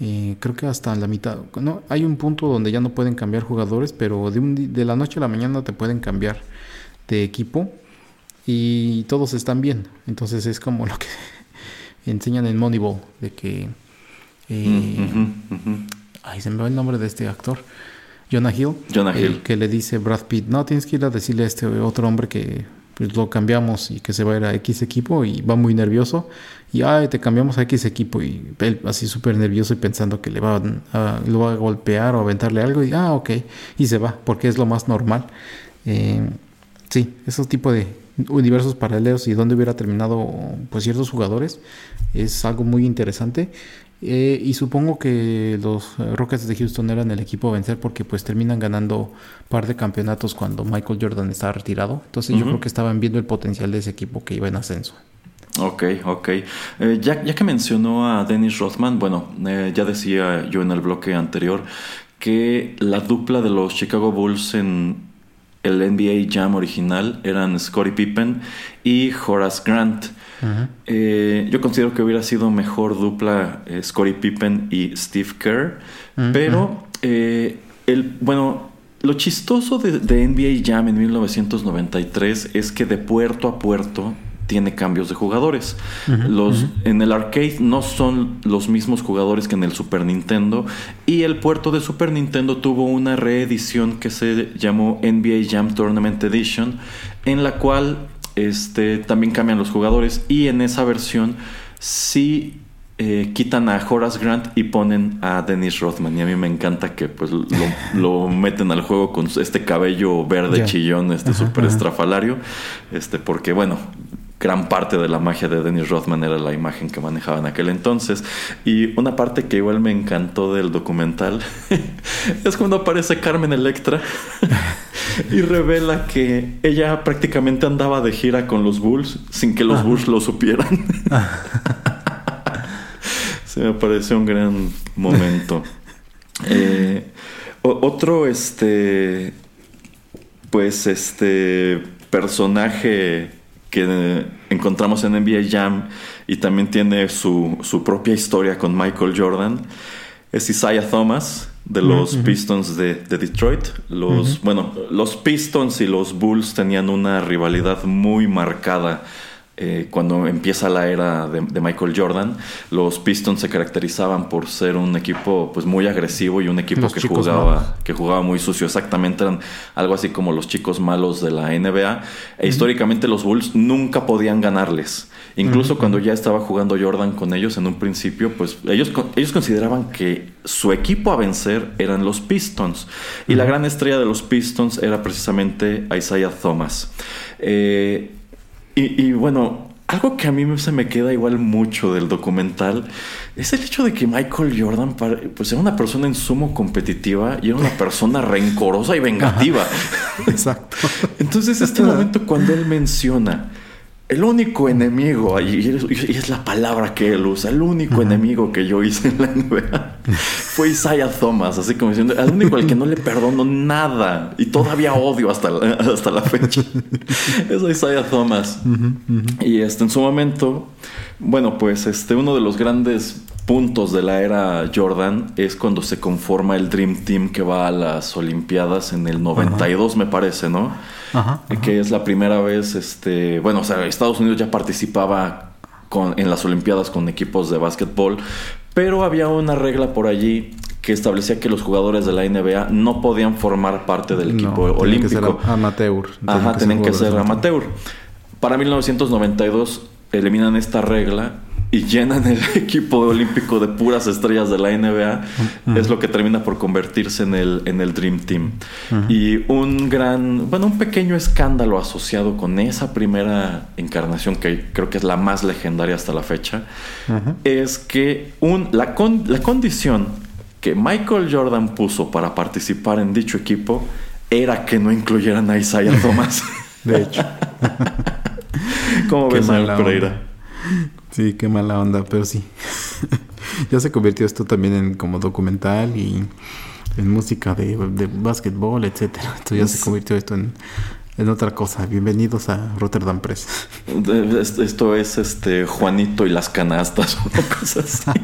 eh, creo que hasta la mitad no hay un punto donde ya no pueden cambiar jugadores pero de un de la noche a la mañana te pueden cambiar de equipo y todos están bien entonces es como lo que enseñan en Moneyball de que eh, ujú. ay se me va el nombre de este actor Jonah Hill Jonah el Hill. que le dice Brad Pitt, no, tienes que ir a decirle a este otro hombre que pues, lo cambiamos y que se va a ir a X equipo y va muy nervioso y ay, te cambiamos a X equipo y él así súper nervioso y pensando que le va a, lo va a golpear o aventarle algo y ah, ok, y se va porque es lo más normal. Eh, sí, esos tipos de universos paralelos y dónde hubiera terminado pues ciertos jugadores es algo muy interesante eh, y supongo que los Rockets de Houston eran el equipo a vencer porque pues terminan ganando par de campeonatos cuando Michael Jordan está retirado. Entonces yo creo que estaban viendo el potencial de ese equipo que iba en ascenso. Ok, ok. Eh, ya, ya que mencionó a Dennis Rothman, bueno, eh, ya decía yo en el bloque anterior que la dupla de los Chicago Bulls en el NBA Jam original eran Scottie Pippen y Horace Grant. Eh, yo considero que hubiera sido mejor dupla eh, Scottie Pippen y Steve Kerr, pero eh, el, bueno, lo chistoso de, de NBA Jam en 1993 es que de puerto a puerto tiene cambios de jugadores. los, En el arcade no son los mismos jugadores que en el Super Nintendo y el puerto de Super Nintendo tuvo una reedición que se llamó NBA Jam Tournament Edition en la cual este, también cambian los jugadores y en esa versión sí eh, quitan a Horace Grant y ponen a Dennis Rothman y a mí me encanta que pues lo, lo meten al juego con este cabello verde chillón este súper estrafalario este porque bueno gran parte de la magia de Dennis Rothman era la imagen que manejaba en aquel entonces y una parte que igual me encantó del documental es cuando aparece Carmen Electra y revela que ella prácticamente andaba de gira con los Bulls sin que los Bulls lo supieran. Se me pareció un gran momento. Eh, otro, este, pues, este personaje que encontramos en NBA Jam y también tiene su, su propia historia con Michael Jordan es Isaiah Thomas de los Pistons de, de Detroit. Los, Bueno, los Pistons y los Bulls tenían una rivalidad muy marcada eh, cuando empieza la era de, de Michael Jordan. Los Pistons se caracterizaban por ser un equipo pues muy agresivo y un equipo Los que jugaba malos. que jugaba muy sucio. Exactamente, eran algo así como los chicos malos de la NBA. E históricamente los Bulls nunca podían ganarles. Incluso cuando ya estaba jugando Jordan con ellos en un principio, pues ellos, ellos consideraban que su equipo a vencer eran los Pistons. Y la gran estrella de los Pistons era precisamente Isaiah Thomas. Eh, y, y bueno, algo que a mí se me queda igual mucho del documental es el hecho de que Michael Jordan pues era una persona en sumo competitiva y era una persona rencorosa y vengativa. Exacto. Entonces este momento cuando él menciona el único enemigo, y es la palabra que él usa, el único enemigo que yo hice en la NBA fue Isaiah Thomas, así como diciendo, el único al que no le perdono nada y todavía odio hasta la, hasta la fecha. es Isaiah Thomas. Y este, en su momento, bueno, pues este, uno de los grandes puntos de la era Jordan es cuando se conforma el Dream Team que va a las Olimpiadas en el 92, me parece, ¿no? Que es la primera vez, este, bueno, o sea, Estados Unidos ya participaba con, en las Olimpiadas con equipos de básquetbol, pero había una regla por allí que establecía que los jugadores de la NBA no podían formar parte del equipo olímpico. Que ser amateur. Ajá, tienen que ser amateur. Para 1992 eliminan esta regla y llenan el equipo olímpico de puras estrellas de la NBA, es lo que termina por convertirse en el, en el Dream Team. Y un gran, bueno, un pequeño escándalo asociado con esa primera encarnación, que creo que es la más legendaria hasta la fecha, es que un, la, la condición que Michael Jordan puso para participar en dicho equipo era que no incluyeran a Isaiah Thomas. de hecho. ¿Cómo ves, señor Pereira? Sí, qué mala onda, pero sí. ya se convirtió esto también en como documental y en música de, de básquetbol, etcétera. Entonces ya se convirtió esto en, en otra cosa. Bienvenidos a Rotterdam Press. Esto es este Juanito y las canastas o cosas así.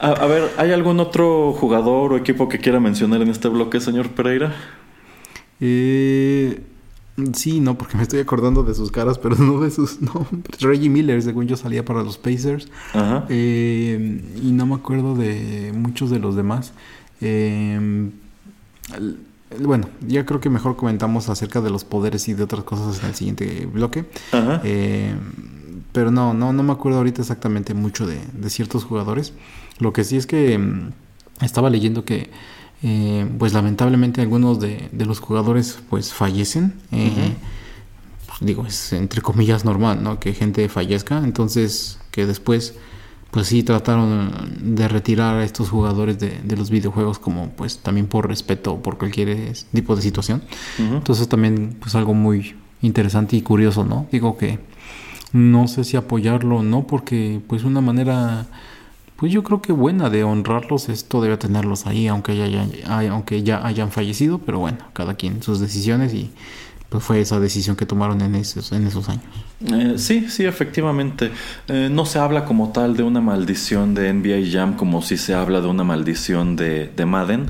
a, a, ver, ¿hay algún otro jugador o equipo que quiera mencionar en este bloque, señor Pereira? Eh, Sí, no, porque me estoy acordando de sus caras, pero no de sus nombres. Reggie Miller, según yo, salía para los Pacers. Ajá. Eh, y no me acuerdo de muchos de los demás. Eh, bueno, ya creo que mejor comentamos acerca de los poderes y de otras cosas en el siguiente bloque. Ajá. Eh, pero no, no, no me acuerdo ahorita exactamente mucho de, de ciertos jugadores. Lo que sí es que mm, estaba leyendo que eh, pues lamentablemente algunos de, los jugadores pues fallecen. Eh, pues, digo, es entre comillas normal, ¿no? Que gente fallezca. Entonces, que después, pues sí trataron de retirar a estos jugadores de, los videojuegos como pues también por respeto o por cualquier tipo de situación. Entonces también pues algo muy interesante y curioso, ¿no? Digo que no sé si apoyarlo o no, porque pues una manera pues yo creo que buena de honrarlos esto debe tenerlos ahí aunque ya, aunque ya hayan fallecido pero bueno cada quien sus decisiones y pues fue esa decisión que tomaron en esos en esos años. Eh, sí sí efectivamente. Eh, no se habla como tal de una maldición de NBA Jam como si se habla de una maldición de, de Madden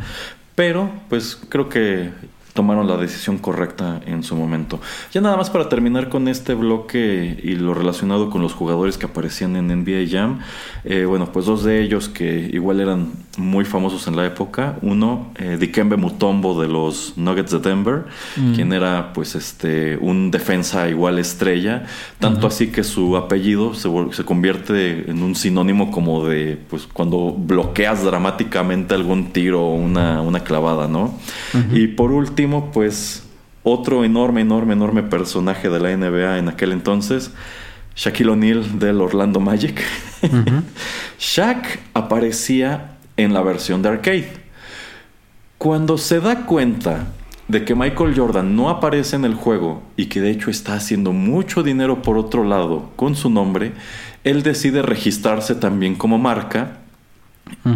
pero pues creo que tomaron la decisión correcta en su momento. Ya nada más para terminar con este bloque y lo relacionado con los jugadores que aparecían en NBA Jam. Eh, bueno, pues dos de ellos que igual eran muy famosos en la época. Uno, eh, Dikembe Mutombo de los Nuggets de Denver, mm. quien era pues este un defensa igual estrella. Tanto así que su apellido se, se convierte en un sinónimo como de pues cuando bloqueas dramáticamente algún tiro o una, una clavada, ¿no? Y por último, pues otro enorme, enorme, enorme personaje de la NBA en aquel entonces, Shaquille O'Neal del Orlando Magic. Shaq aparecía en la versión de arcade. Cuando se da cuenta de que Michael Jordan no aparece en el juego y que de hecho está haciendo mucho dinero por otro lado con su nombre, él decide registrarse también como marca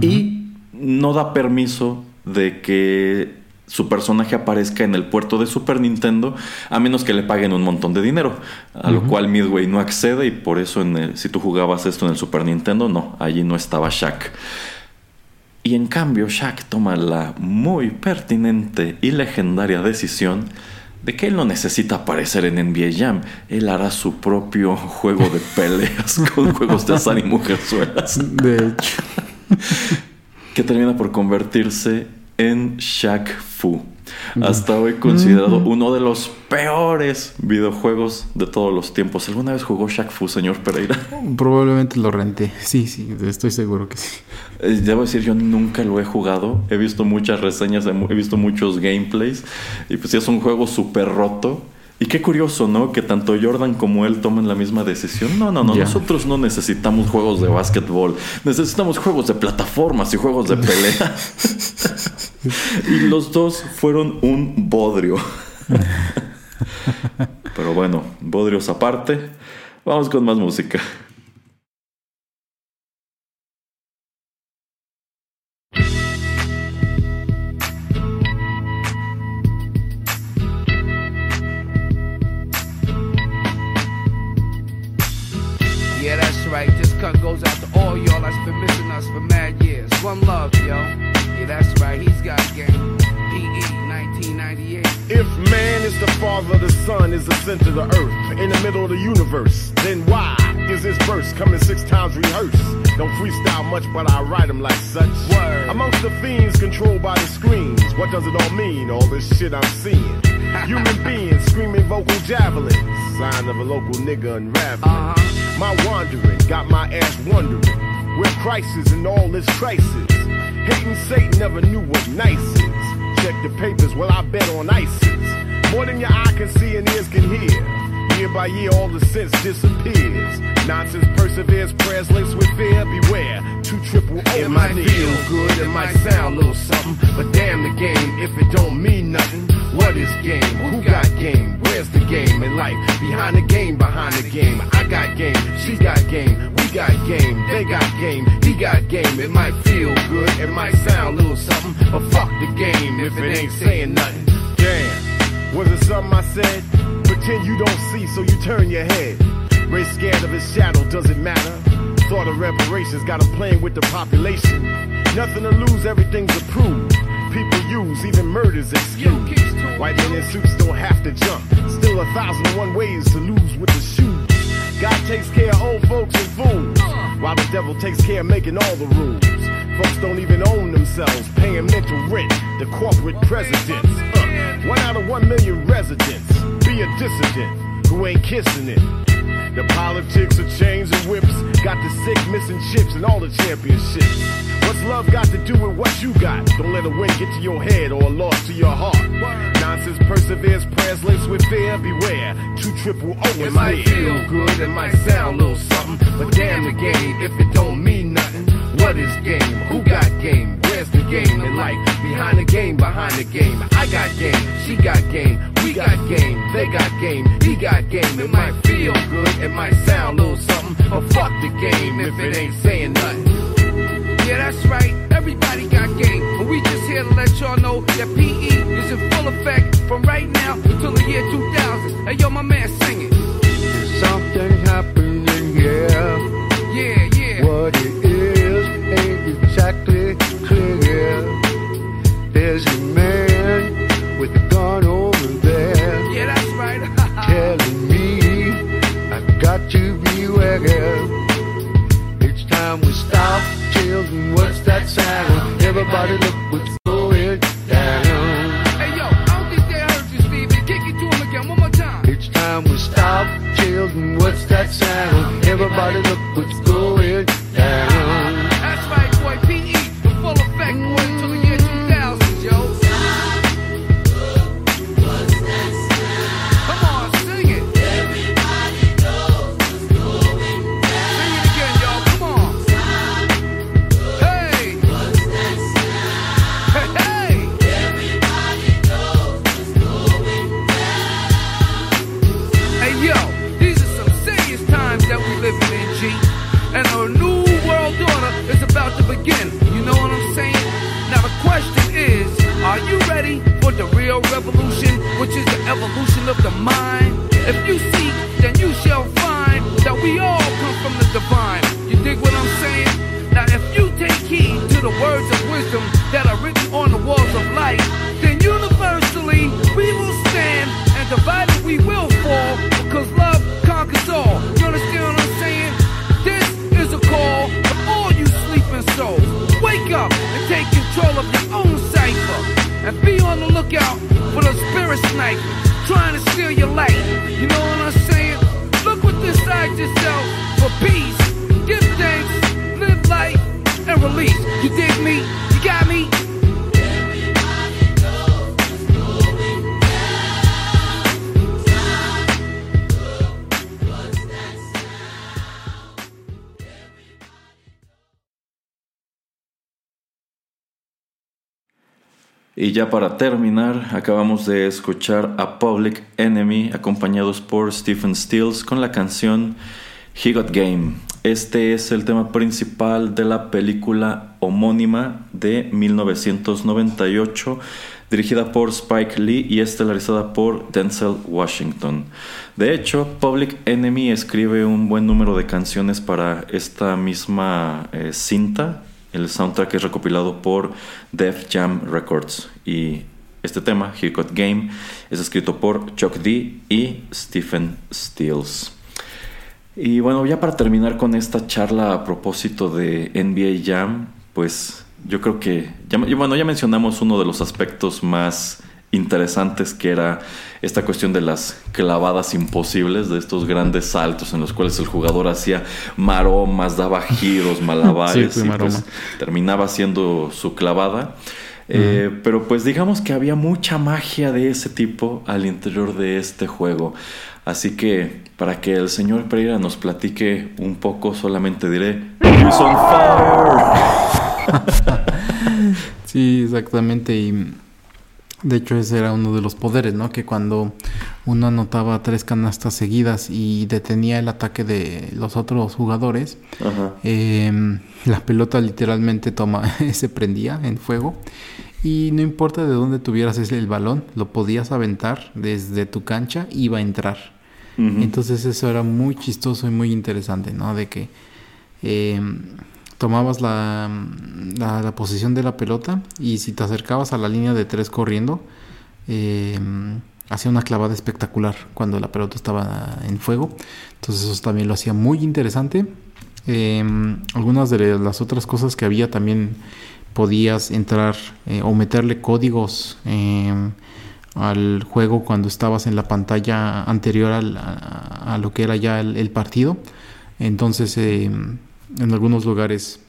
y no da permiso de que su personaje aparezca en el puerto de Super Nintendo a menos que le paguen un montón de dinero, a lo cual Midway no accede y por eso en si tú jugabas esto en el Super Nintendo, no, allí no estaba Shaq. Y en cambio Shaq toma la muy pertinente y legendaria decisión de que él no necesita aparecer en NBA Jam, él hará su propio juego de peleas con juegos de azar y mujerzuelas. De hecho. que termina por convertirse en Shaq Fu. Hasta hoy considerado uno de los peores videojuegos de todos los tiempos. ¿Alguna vez jugó Shaq Fu, señor Pereira? Probablemente lo renté. Sí, sí, estoy seguro que sí. Eh, debo decir, yo nunca lo he jugado. He visto muchas reseñas, he visto muchos gameplays. Y pues sí, es un juego súper roto. Y qué curioso, ¿no? Que tanto Jordan como él toman la misma decisión. No, no, no. Nosotros no necesitamos juegos de básquetbol. Necesitamos juegos de plataformas y juegos de pelea. y los dos fueron un bodrio. Pero bueno, bodrios aparte. Vamos con más música. For mad years. One love, yo. Yeah, that's right. He's got game. PE 1998. If man is the father, the sun is the center of the earth, in the middle of the universe, then why is this verse coming six times rehearsed? Don't freestyle much, but I write them like such. Word. Amongst the fiends controlled by the screens, what does it all mean? All this shit I'm seeing. Human beings screaming vocal javelins, sign of a local nigga unraveling. Uh-huh. My wandering got my ass wondering where crisis and all this crisis. Hating Satan never knew what nice is. Check the papers, well I bet on ISIS. More than your eye can see and ears can hear. Year by year, all the sense disappears. Nonsense perseveres, prayers laced with fear. Beware, two triple O. It might feel good, it might sound a little something, but damn the game if it don't mean nothing. What is game? Who got game? Where's the game in life? Behind the game, behind the game. I got game, she got game, we got game, they got game, he got game. It might feel good, it might sound a little something, but fuck the game if it ain't saying nothing. Damn, was it something I said? Pretend you don't see, so you turn your head. Race scared of his shadow, does it matter? Thought of reparations, got him playing with the population. Nothing to lose, everything's approved. People use even murders excuse. White men in suits don't have to jump. Still a thousand and one ways to lose with the shoes. God takes care of old folks and fools, while the devil takes care of making all the rules. Folks don't even own themselves, paying mental rent to corporate presidents. Uh, one out of one million residents. Be a dissident who ain't kissing it. The politics of chains and whips got the sick missing chips and all the championships. What's love got to do with what you got? Don't let a win get to your head or a loss to your heart. Nonsense perseveres, prayers laced with fear. Beware, two triple O It might feel good, it might sound a little something, but damn the game if it don't mean nothing. What is game? Who got game? The game in life? Behind the game, behind the game. I got game, she got game, we got game, they got game, he got game. It might feel good, it might sound a little something, but fuck the game if it ain't saying nothing. Yeah, that's right. Everybody got game. But we just here to let y'all know that PE is in full effect from right now till the year 2000. Hey, yo, my man, sing it. Something happening here. Yeah, yeah. What it is exactly clear. There's a man with a gun over there Yeah, that's right. telling me I got to beware. It's time we stop. Children, what's that sound? Everybody look what's going down. hey, yo, I don't think they heard you, Stevie. Kick it to him again one more time. It's time we stop. Children, what's that sound? Everybody look what's ya para terminar, acabamos de escuchar a Public Enemy acompañados por Stephen Stills con la canción He Got Game. Este es el tema principal de la película homónima de 1998, dirigida por Spike Lee y estelarizada por Denzel Washington. De hecho, Public Enemy escribe un buen número de canciones para esta misma eh, cinta. El soundtrack es recopilado por Def Jam Records y este tema, He Got Game, es escrito por Chuck D y Stephen Stills. Y bueno, ya para terminar con esta charla a propósito de NBA Jam, pues yo creo que, bueno, ya mencionamos uno de los aspectos más interesantes que era esta cuestión de las clavadas imposibles, de estos grandes saltos en los cuales el jugador hacía maromas, daba giros, malabares Sí, y pues terminaba haciendo su clavada. Eh, pero pues digamos que había mucha magia de ese tipo al interior de este juego. Así que para que el señor Pereira nos platique un poco, solamente diré, "He's on fire". Sí, exactamente. Y de hecho ese era uno de los poderes, ¿no? Que cuando uno anotaba tres canastas seguidas y detenía el ataque de los otros jugadores, Ajá. eh, la pelota literalmente toma, se prendía en fuego. Y no importa de dónde tuvieras ese- el balón, lo podías aventar desde tu cancha, iba a entrar. Entonces eso era muy chistoso y muy interesante, ¿no? De que eh, tomabas la, la, posición de la pelota y si te acercabas a la línea de tres corriendo, eh, hacía una clavada espectacular cuando la pelota estaba en fuego. Entonces eso también lo hacía muy interesante. Eh, algunas de las otras cosas que había también podías entrar eh, o meterle códigos eh, al juego cuando estabas en la pantalla anterior al- a, lo que era ya el, partido. Entonces, eh, en algunos lugares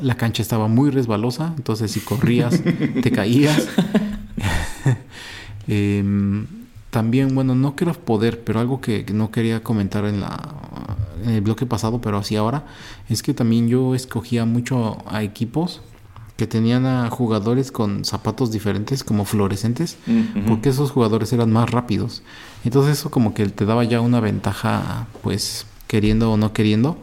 la cancha estaba muy resbalosa, entonces si corrías te caías. Em, también, bueno, no quiero poder, pero algo que, que no quería comentar en, la, en el bloque pasado, pero así ahora, es que también yo escogía mucho a equipos que tenían a jugadores con zapatos diferentes, como fluorescentes, porque esos jugadores eran más rápidos. Entonces eso como que te daba ya una ventaja, pues queriendo o no queriendo.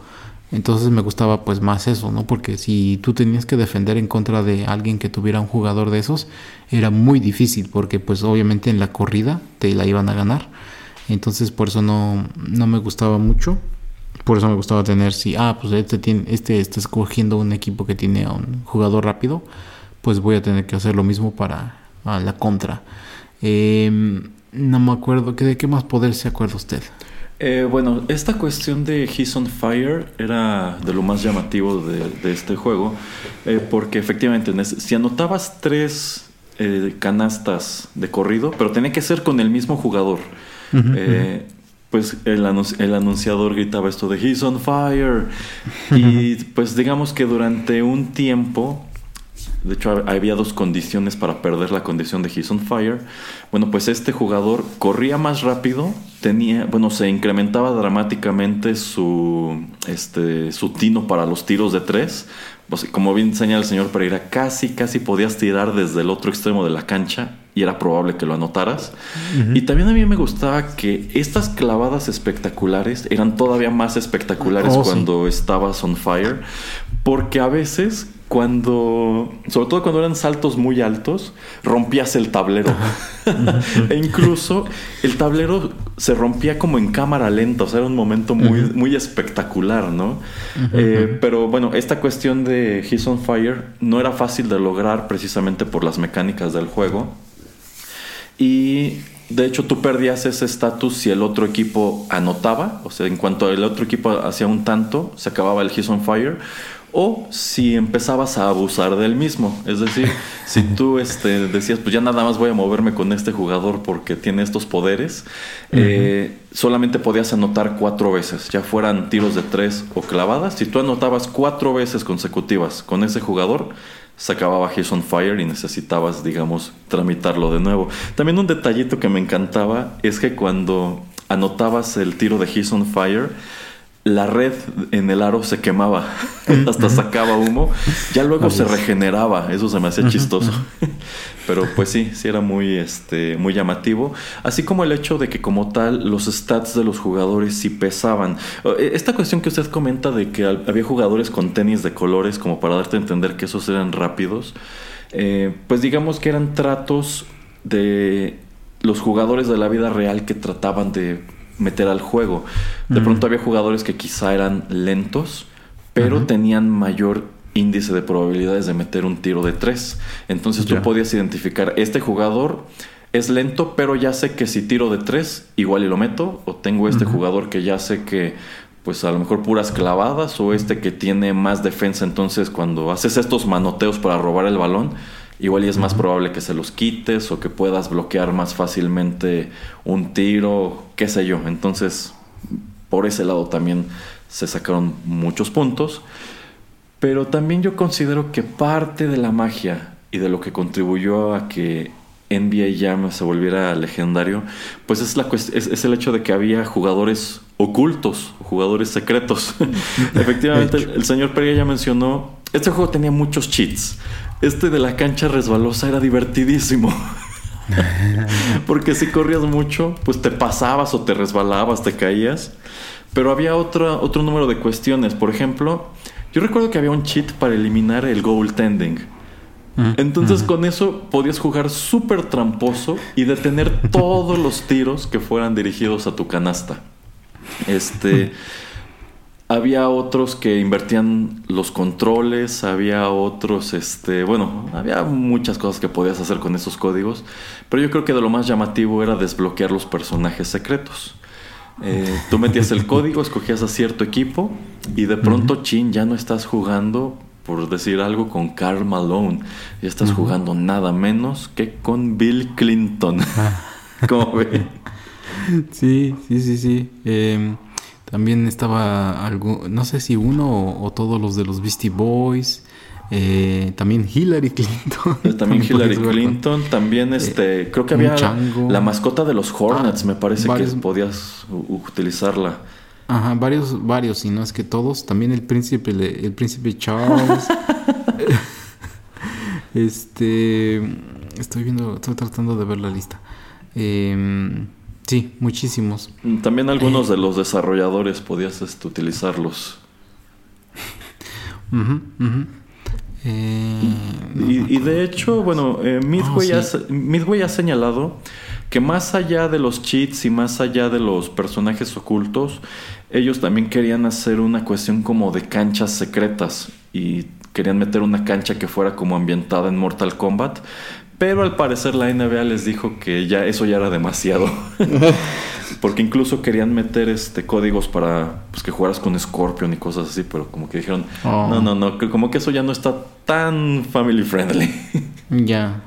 Entonces me gustaba pues más eso, ¿no? Porque si tú tenías que defender en contra de alguien que tuviera un jugador de esos, era muy difícil porque pues obviamente en la corrida te la iban a ganar. Entonces por eso no, no me gustaba mucho. Por eso me gustaba tener, si, ah, pues este, tiene, este está escogiendo un equipo que tiene a un jugador rápido, pues voy a tener que hacer lo mismo para a la contra. Em, no me acuerdo, ¿que ¿de qué más poder se acuerda usted? Eh, bueno, esta cuestión de He's on Fire era de lo más llamativo de, de este juego, eh, porque efectivamente, si anotabas tres eh, canastas de corrido, pero tenía que ser con el mismo jugador, eh, pues el anunciador gritaba esto de He's on Fire, y pues digamos que durante un tiempo de hecho, hab- había dos condiciones para perder la condición de He's on Fire. Bueno, pues este jugador corría más rápido, tenía, bueno, se incrementaba dramáticamente su, este, su tino para los tiros de tres. Pues, como bien señala el señor Pereira, casi, casi podías tirar desde el otro extremo de la cancha y era probable que lo anotaras. Y también a mí me gustaba que estas clavadas espectaculares eran todavía más espectaculares Oh, sí. cuando estabas on fire, porque a veces cuando, sobre todo cuando eran saltos muy altos, rompías el tablero. e incluso el tablero se rompía como en cámara lenta, o sea, era un momento muy, muy espectacular, ¿no? Eh, pero bueno, esta cuestión de He's on Fire no era fácil de lograr precisamente por las mecánicas del juego. Y de hecho tú perdías ese estatus si el otro equipo anotaba, o sea, en cuanto el otro equipo hacía un tanto, se acababa el He's on Fire, o si empezabas a abusar del mismo. Es decir, si tú este, decías, pues ya nada más voy a moverme con este jugador porque tiene estos poderes, eh, solamente podías anotar cuatro veces, ya fueran tiros de tres o clavadas. Si tú anotabas cuatro veces consecutivas con ese jugador, se acababa He's on Fire y necesitabas, digamos, tramitarlo de nuevo. También un detallito que me encantaba es que cuando anotabas el tiro de He's on Fire, la red en el aro se quemaba, hasta sacaba humo, ya luego se regeneraba, eso se me hacía chistoso. Pero pues sí, sí era muy, este, muy llamativo. Así como el hecho de que como tal los stats de los jugadores sí pesaban. Eh, Esta cuestión que usted comenta de que había jugadores con tenis de colores como para darte a entender que esos eran rápidos, eh, pues digamos que eran tratos de los jugadores de la vida real que trataban de meter al juego. De Ujú. pronto había jugadores que quizá eran lentos, pero tenían mayor índice de probabilidades de meter un tiro de tres. Entonces tú podías identificar, este jugador es lento, pero ya sé que si tiro de tres, igual y lo meto. O tengo este jugador que ya sé que, pues a lo mejor puras clavadas, o este que tiene más defensa. Entonces cuando haces estos manoteos para robar el balón, igual y es más probable que se los quites o que puedas bloquear más fácilmente un tiro, qué sé yo. Entonces, por ese lado también se sacaron muchos puntos. Pero también yo considero que parte de la magia y de lo que contribuyó a que NBA Jam se volviera legendario, pues es, la es, es el hecho de que había jugadores ocultos, jugadores secretos. Efectivamente, el, el señor Pereira ya mencionó, este juego tenía muchos cheats. Este de la cancha resbalosa era divertidísimo. Porque si corrías mucho, pues te pasabas o te resbalabas, te caías. Pero había otro, otro número de cuestiones. Por ejemplo, yo recuerdo que había un cheat para eliminar el goaltending. Entonces con eso podías jugar súper tramposo y detener todos los tiros que fueran dirigidos a tu canasta. Este... Había otros que invertían los controles, había otros, este, bueno, había muchas cosas que podías hacer con esos códigos, pero yo creo que de lo más llamativo era desbloquear los personajes secretos. Eh, tú metías el código, escogías a cierto equipo y de pronto, chin, ya no estás jugando, por decir algo, con Karl Malone, ya estás jugando nada menos que con Bill Clinton. ¿Cómo ve? Sí, sí, sí, sí. Eh, también estaba algo, no sé si uno o, o todos los de los Beastie Boys. Eh, también Hillary Clinton. Eh, También podías Hillary con- Clinton, también este, creo que había chango. la mascota de los Hornets, Ah, me parece varios- que podías utilizarla. Ajá, varios, varios, si no es que todos. También el príncipe, el príncipe Charles. este, estoy viendo, estoy tratando de ver la lista. Eh, sí, muchísimos. También algunos de los desarrolladores podías este, utilizarlos. Eh, no Y, de hecho, bueno, eh, Midway, Oh, ha, sí. se- Midway ha señalado que más allá de los cheats y más allá de los personajes ocultos, ellos también querían hacer una cuestión como de canchas secretas y querían meter una cancha que fuera como ambientada en Mortal Kombat. Pero al parecer la NBA les dijo que ya eso ya era demasiado. Porque incluso querían meter este códigos para pues, que jugaras con Scorpion y cosas así, pero como que dijeron, Oh. no, no, no, que como que eso ya no está tan family friendly. Ya.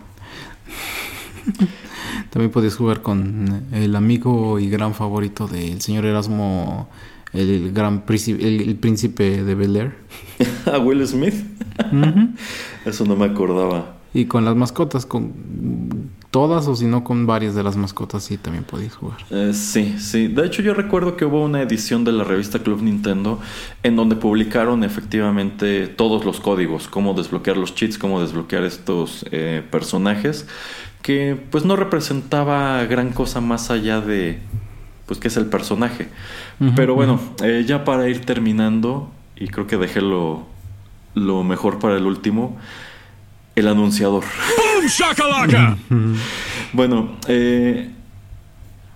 También podías jugar con el amigo y gran favorito del señor Erasmo, el gran príncipe, el, el príncipe de Bel Air. ¿A Will Smith? Eso no me acordaba. Y con las mascotas, con todas o si no con varias de las mascotas, sí también podías jugar. Eh, sí, sí. De hecho, yo recuerdo que hubo una edición de la revista Club Nintendo en donde publicaron efectivamente todos los códigos, cómo desbloquear los cheats, cómo desbloquear estos eh, personajes, que pues no representaba gran cosa más allá de pues que es el personaje. Pero bueno, eh, ya para ir terminando, y creo que dejé lo, lo mejor para el último, el anunciador. Bueno, eh,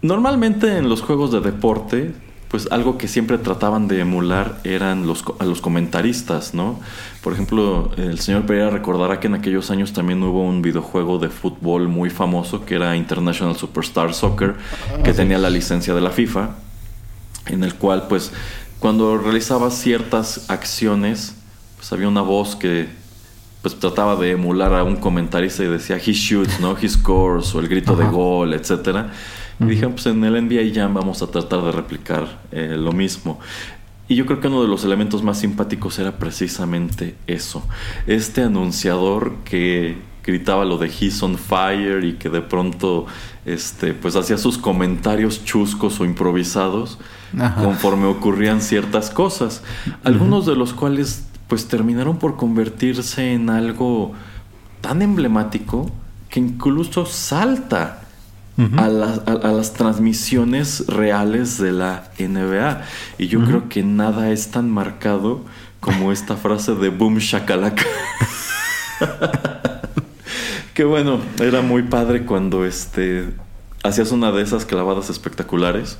normalmente en los juegos de deporte, pues algo que siempre trataban de emular eran los, a los comentaristas, ¿no? Por ejemplo, el señor Pereira recordará que en aquellos años también hubo un videojuego de fútbol muy famoso que era International Superstar Soccer, que tenía la licencia de la FIFA, en el cual pues cuando realizaba ciertas acciones, pues había una voz que pues trataba de emular a un comentarista y decía he shoots, ¿no? He scores o el grito de gol, etcétera. Y dije, pues en el NBA Jam vamos a tratar de replicar eh, lo mismo. Y yo creo que uno de los elementos más simpáticos era precisamente eso. Este anunciador que gritaba lo de He's on fire y que de pronto este, pues hacía sus comentarios chuscos o improvisados Ajá. conforme ocurrían ciertas cosas. Algunos de los cuales pues terminaron por convertirse en algo tan emblemático que incluso salta a, las- a- a las transmisiones reales de la NBA. Y yo creo que nada es tan marcado como esta frase de boom shakalaka. que bueno, era muy padre cuando este hacías una de esas clavadas espectaculares.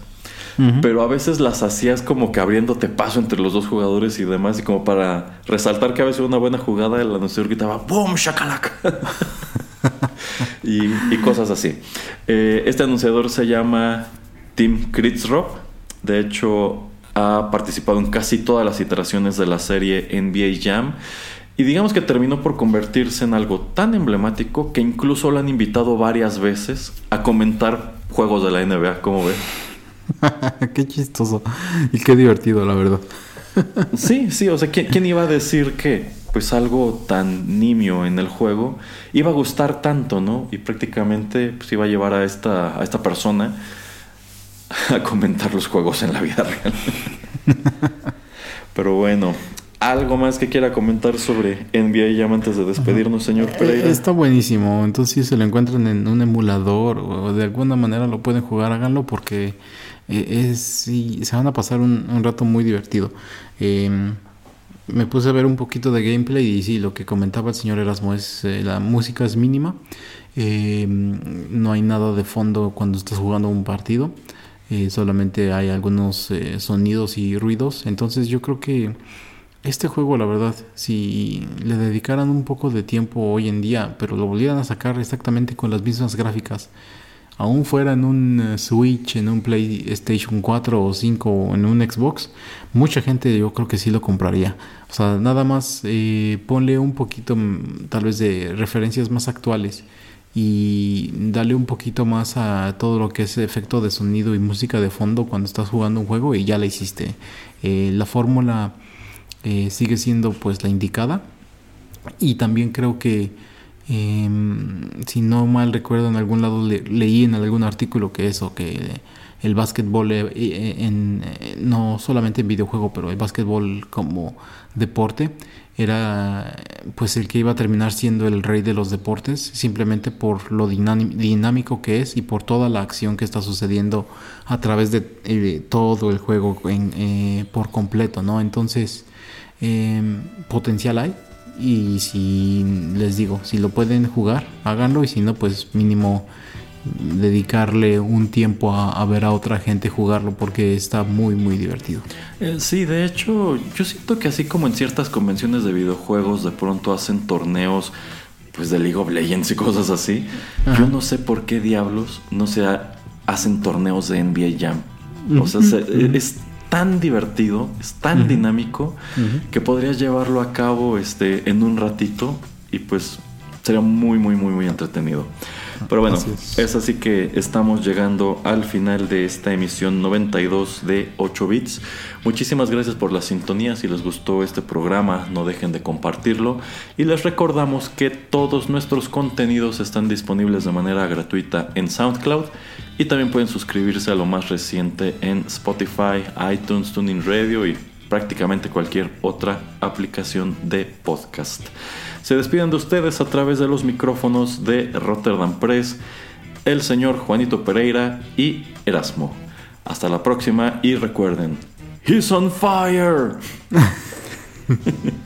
Pero a veces las hacías como que abriéndote paso entre los dos jugadores y demás, y como para resaltar que había sido una buena jugada, el anunciador gritaba ¡Boom, shakalaka! y, cosas así. Eh, este anunciador se llama Tim Kritzrop. De hecho, ha participado en casi todas las iteraciones de la serie NBA Jam. Y digamos que terminó por convertirse en algo tan emblemático que incluso lo han invitado varias veces a comentar juegos de la NBA, como ve. qué chistoso y qué divertido, la verdad. Sí, sí, o sea, ¿quién, quién iba a decir que pues algo tan nimio en el juego iba a gustar tanto, ¿no? Y prácticamente pues, iba a llevar a esta, a esta persona a comentar los juegos en la vida real. Pero bueno, ¿algo más que quiera comentar sobre NBA Jam antes de despedirnos, señor Pereira? Eh, Está buenísimo. Entonces, si se lo encuentran en un emulador o de alguna manera lo pueden jugar, háganlo porque eh, es sí, se van a pasar un, rato muy divertido. Eh, me puse a ver un poquito de gameplay y sí, lo que comentaba el señor Erasmo es eh, la música es mínima. Eh, no hay nada de fondo cuando estás jugando un partido. Eh, solamente hay algunos sonidos y ruidos. Entonces yo creo que este juego, la verdad, si le dedicaran un poco de tiempo hoy en día, pero lo volvieran a sacar exactamente con las mismas gráficas, aún fuera en un eh, Switch, en un PlayStation 4 o 5 o en un Xbox, mucha gente yo creo que sí lo compraría. O sea, nada más eh, ponle un poquito mm, tal vez de referencias más actuales y dale un poquito más a todo lo que es efecto de sonido y música de fondo cuando estás jugando un juego y ya la hiciste. Eh, la fórmula eh, sigue siendo pues la indicada y también creo que eh, si no mal recuerdo en algún lado le- leí en algún artículo que eso que el básquetbol eh, eh, en, eh, no solamente en videojuego pero el básquetbol como deporte era pues el que iba a terminar siendo el rey de los deportes simplemente por lo dinámico que es y por toda la acción que está sucediendo a través de todo el juego en, eh, por completo no entonces eh, potencial hay y si les digo si lo pueden jugar háganlo y si no pues mínimo dedicarle un tiempo a, a ver a otra gente jugarlo porque está muy muy divertido. Eh, sí, de hecho, yo siento que así como en ciertas convenciones de videojuegos de pronto hacen torneos pues de League of Legends y cosas así, yo no sé por qué diablos no se ha- hacen torneos de NBA Jam. O sea, se- es tan divertido, es tan dinámico que podrías llevarlo a cabo este en un ratito y pues sería muy muy muy muy entretenido. Pero bueno, Así es. es así que estamos llegando al final de esta emisión 92 de 8 bits. Muchísimas gracias por la sintonía. Si les gustó este programa, no dejen de compartirlo. Y les recordamos que todos nuestros contenidos están disponibles de manera gratuita en SoundCloud. Y también pueden suscribirse a lo más reciente en Spotify, iTunes, Tuning Radio y prácticamente cualquier otra aplicación de podcast. Se despiden de ustedes a través de los micrófonos de Rotterdam Press, el señor Juanito Pereira y Erasmo. Hasta la próxima y recuerden, He's on fire.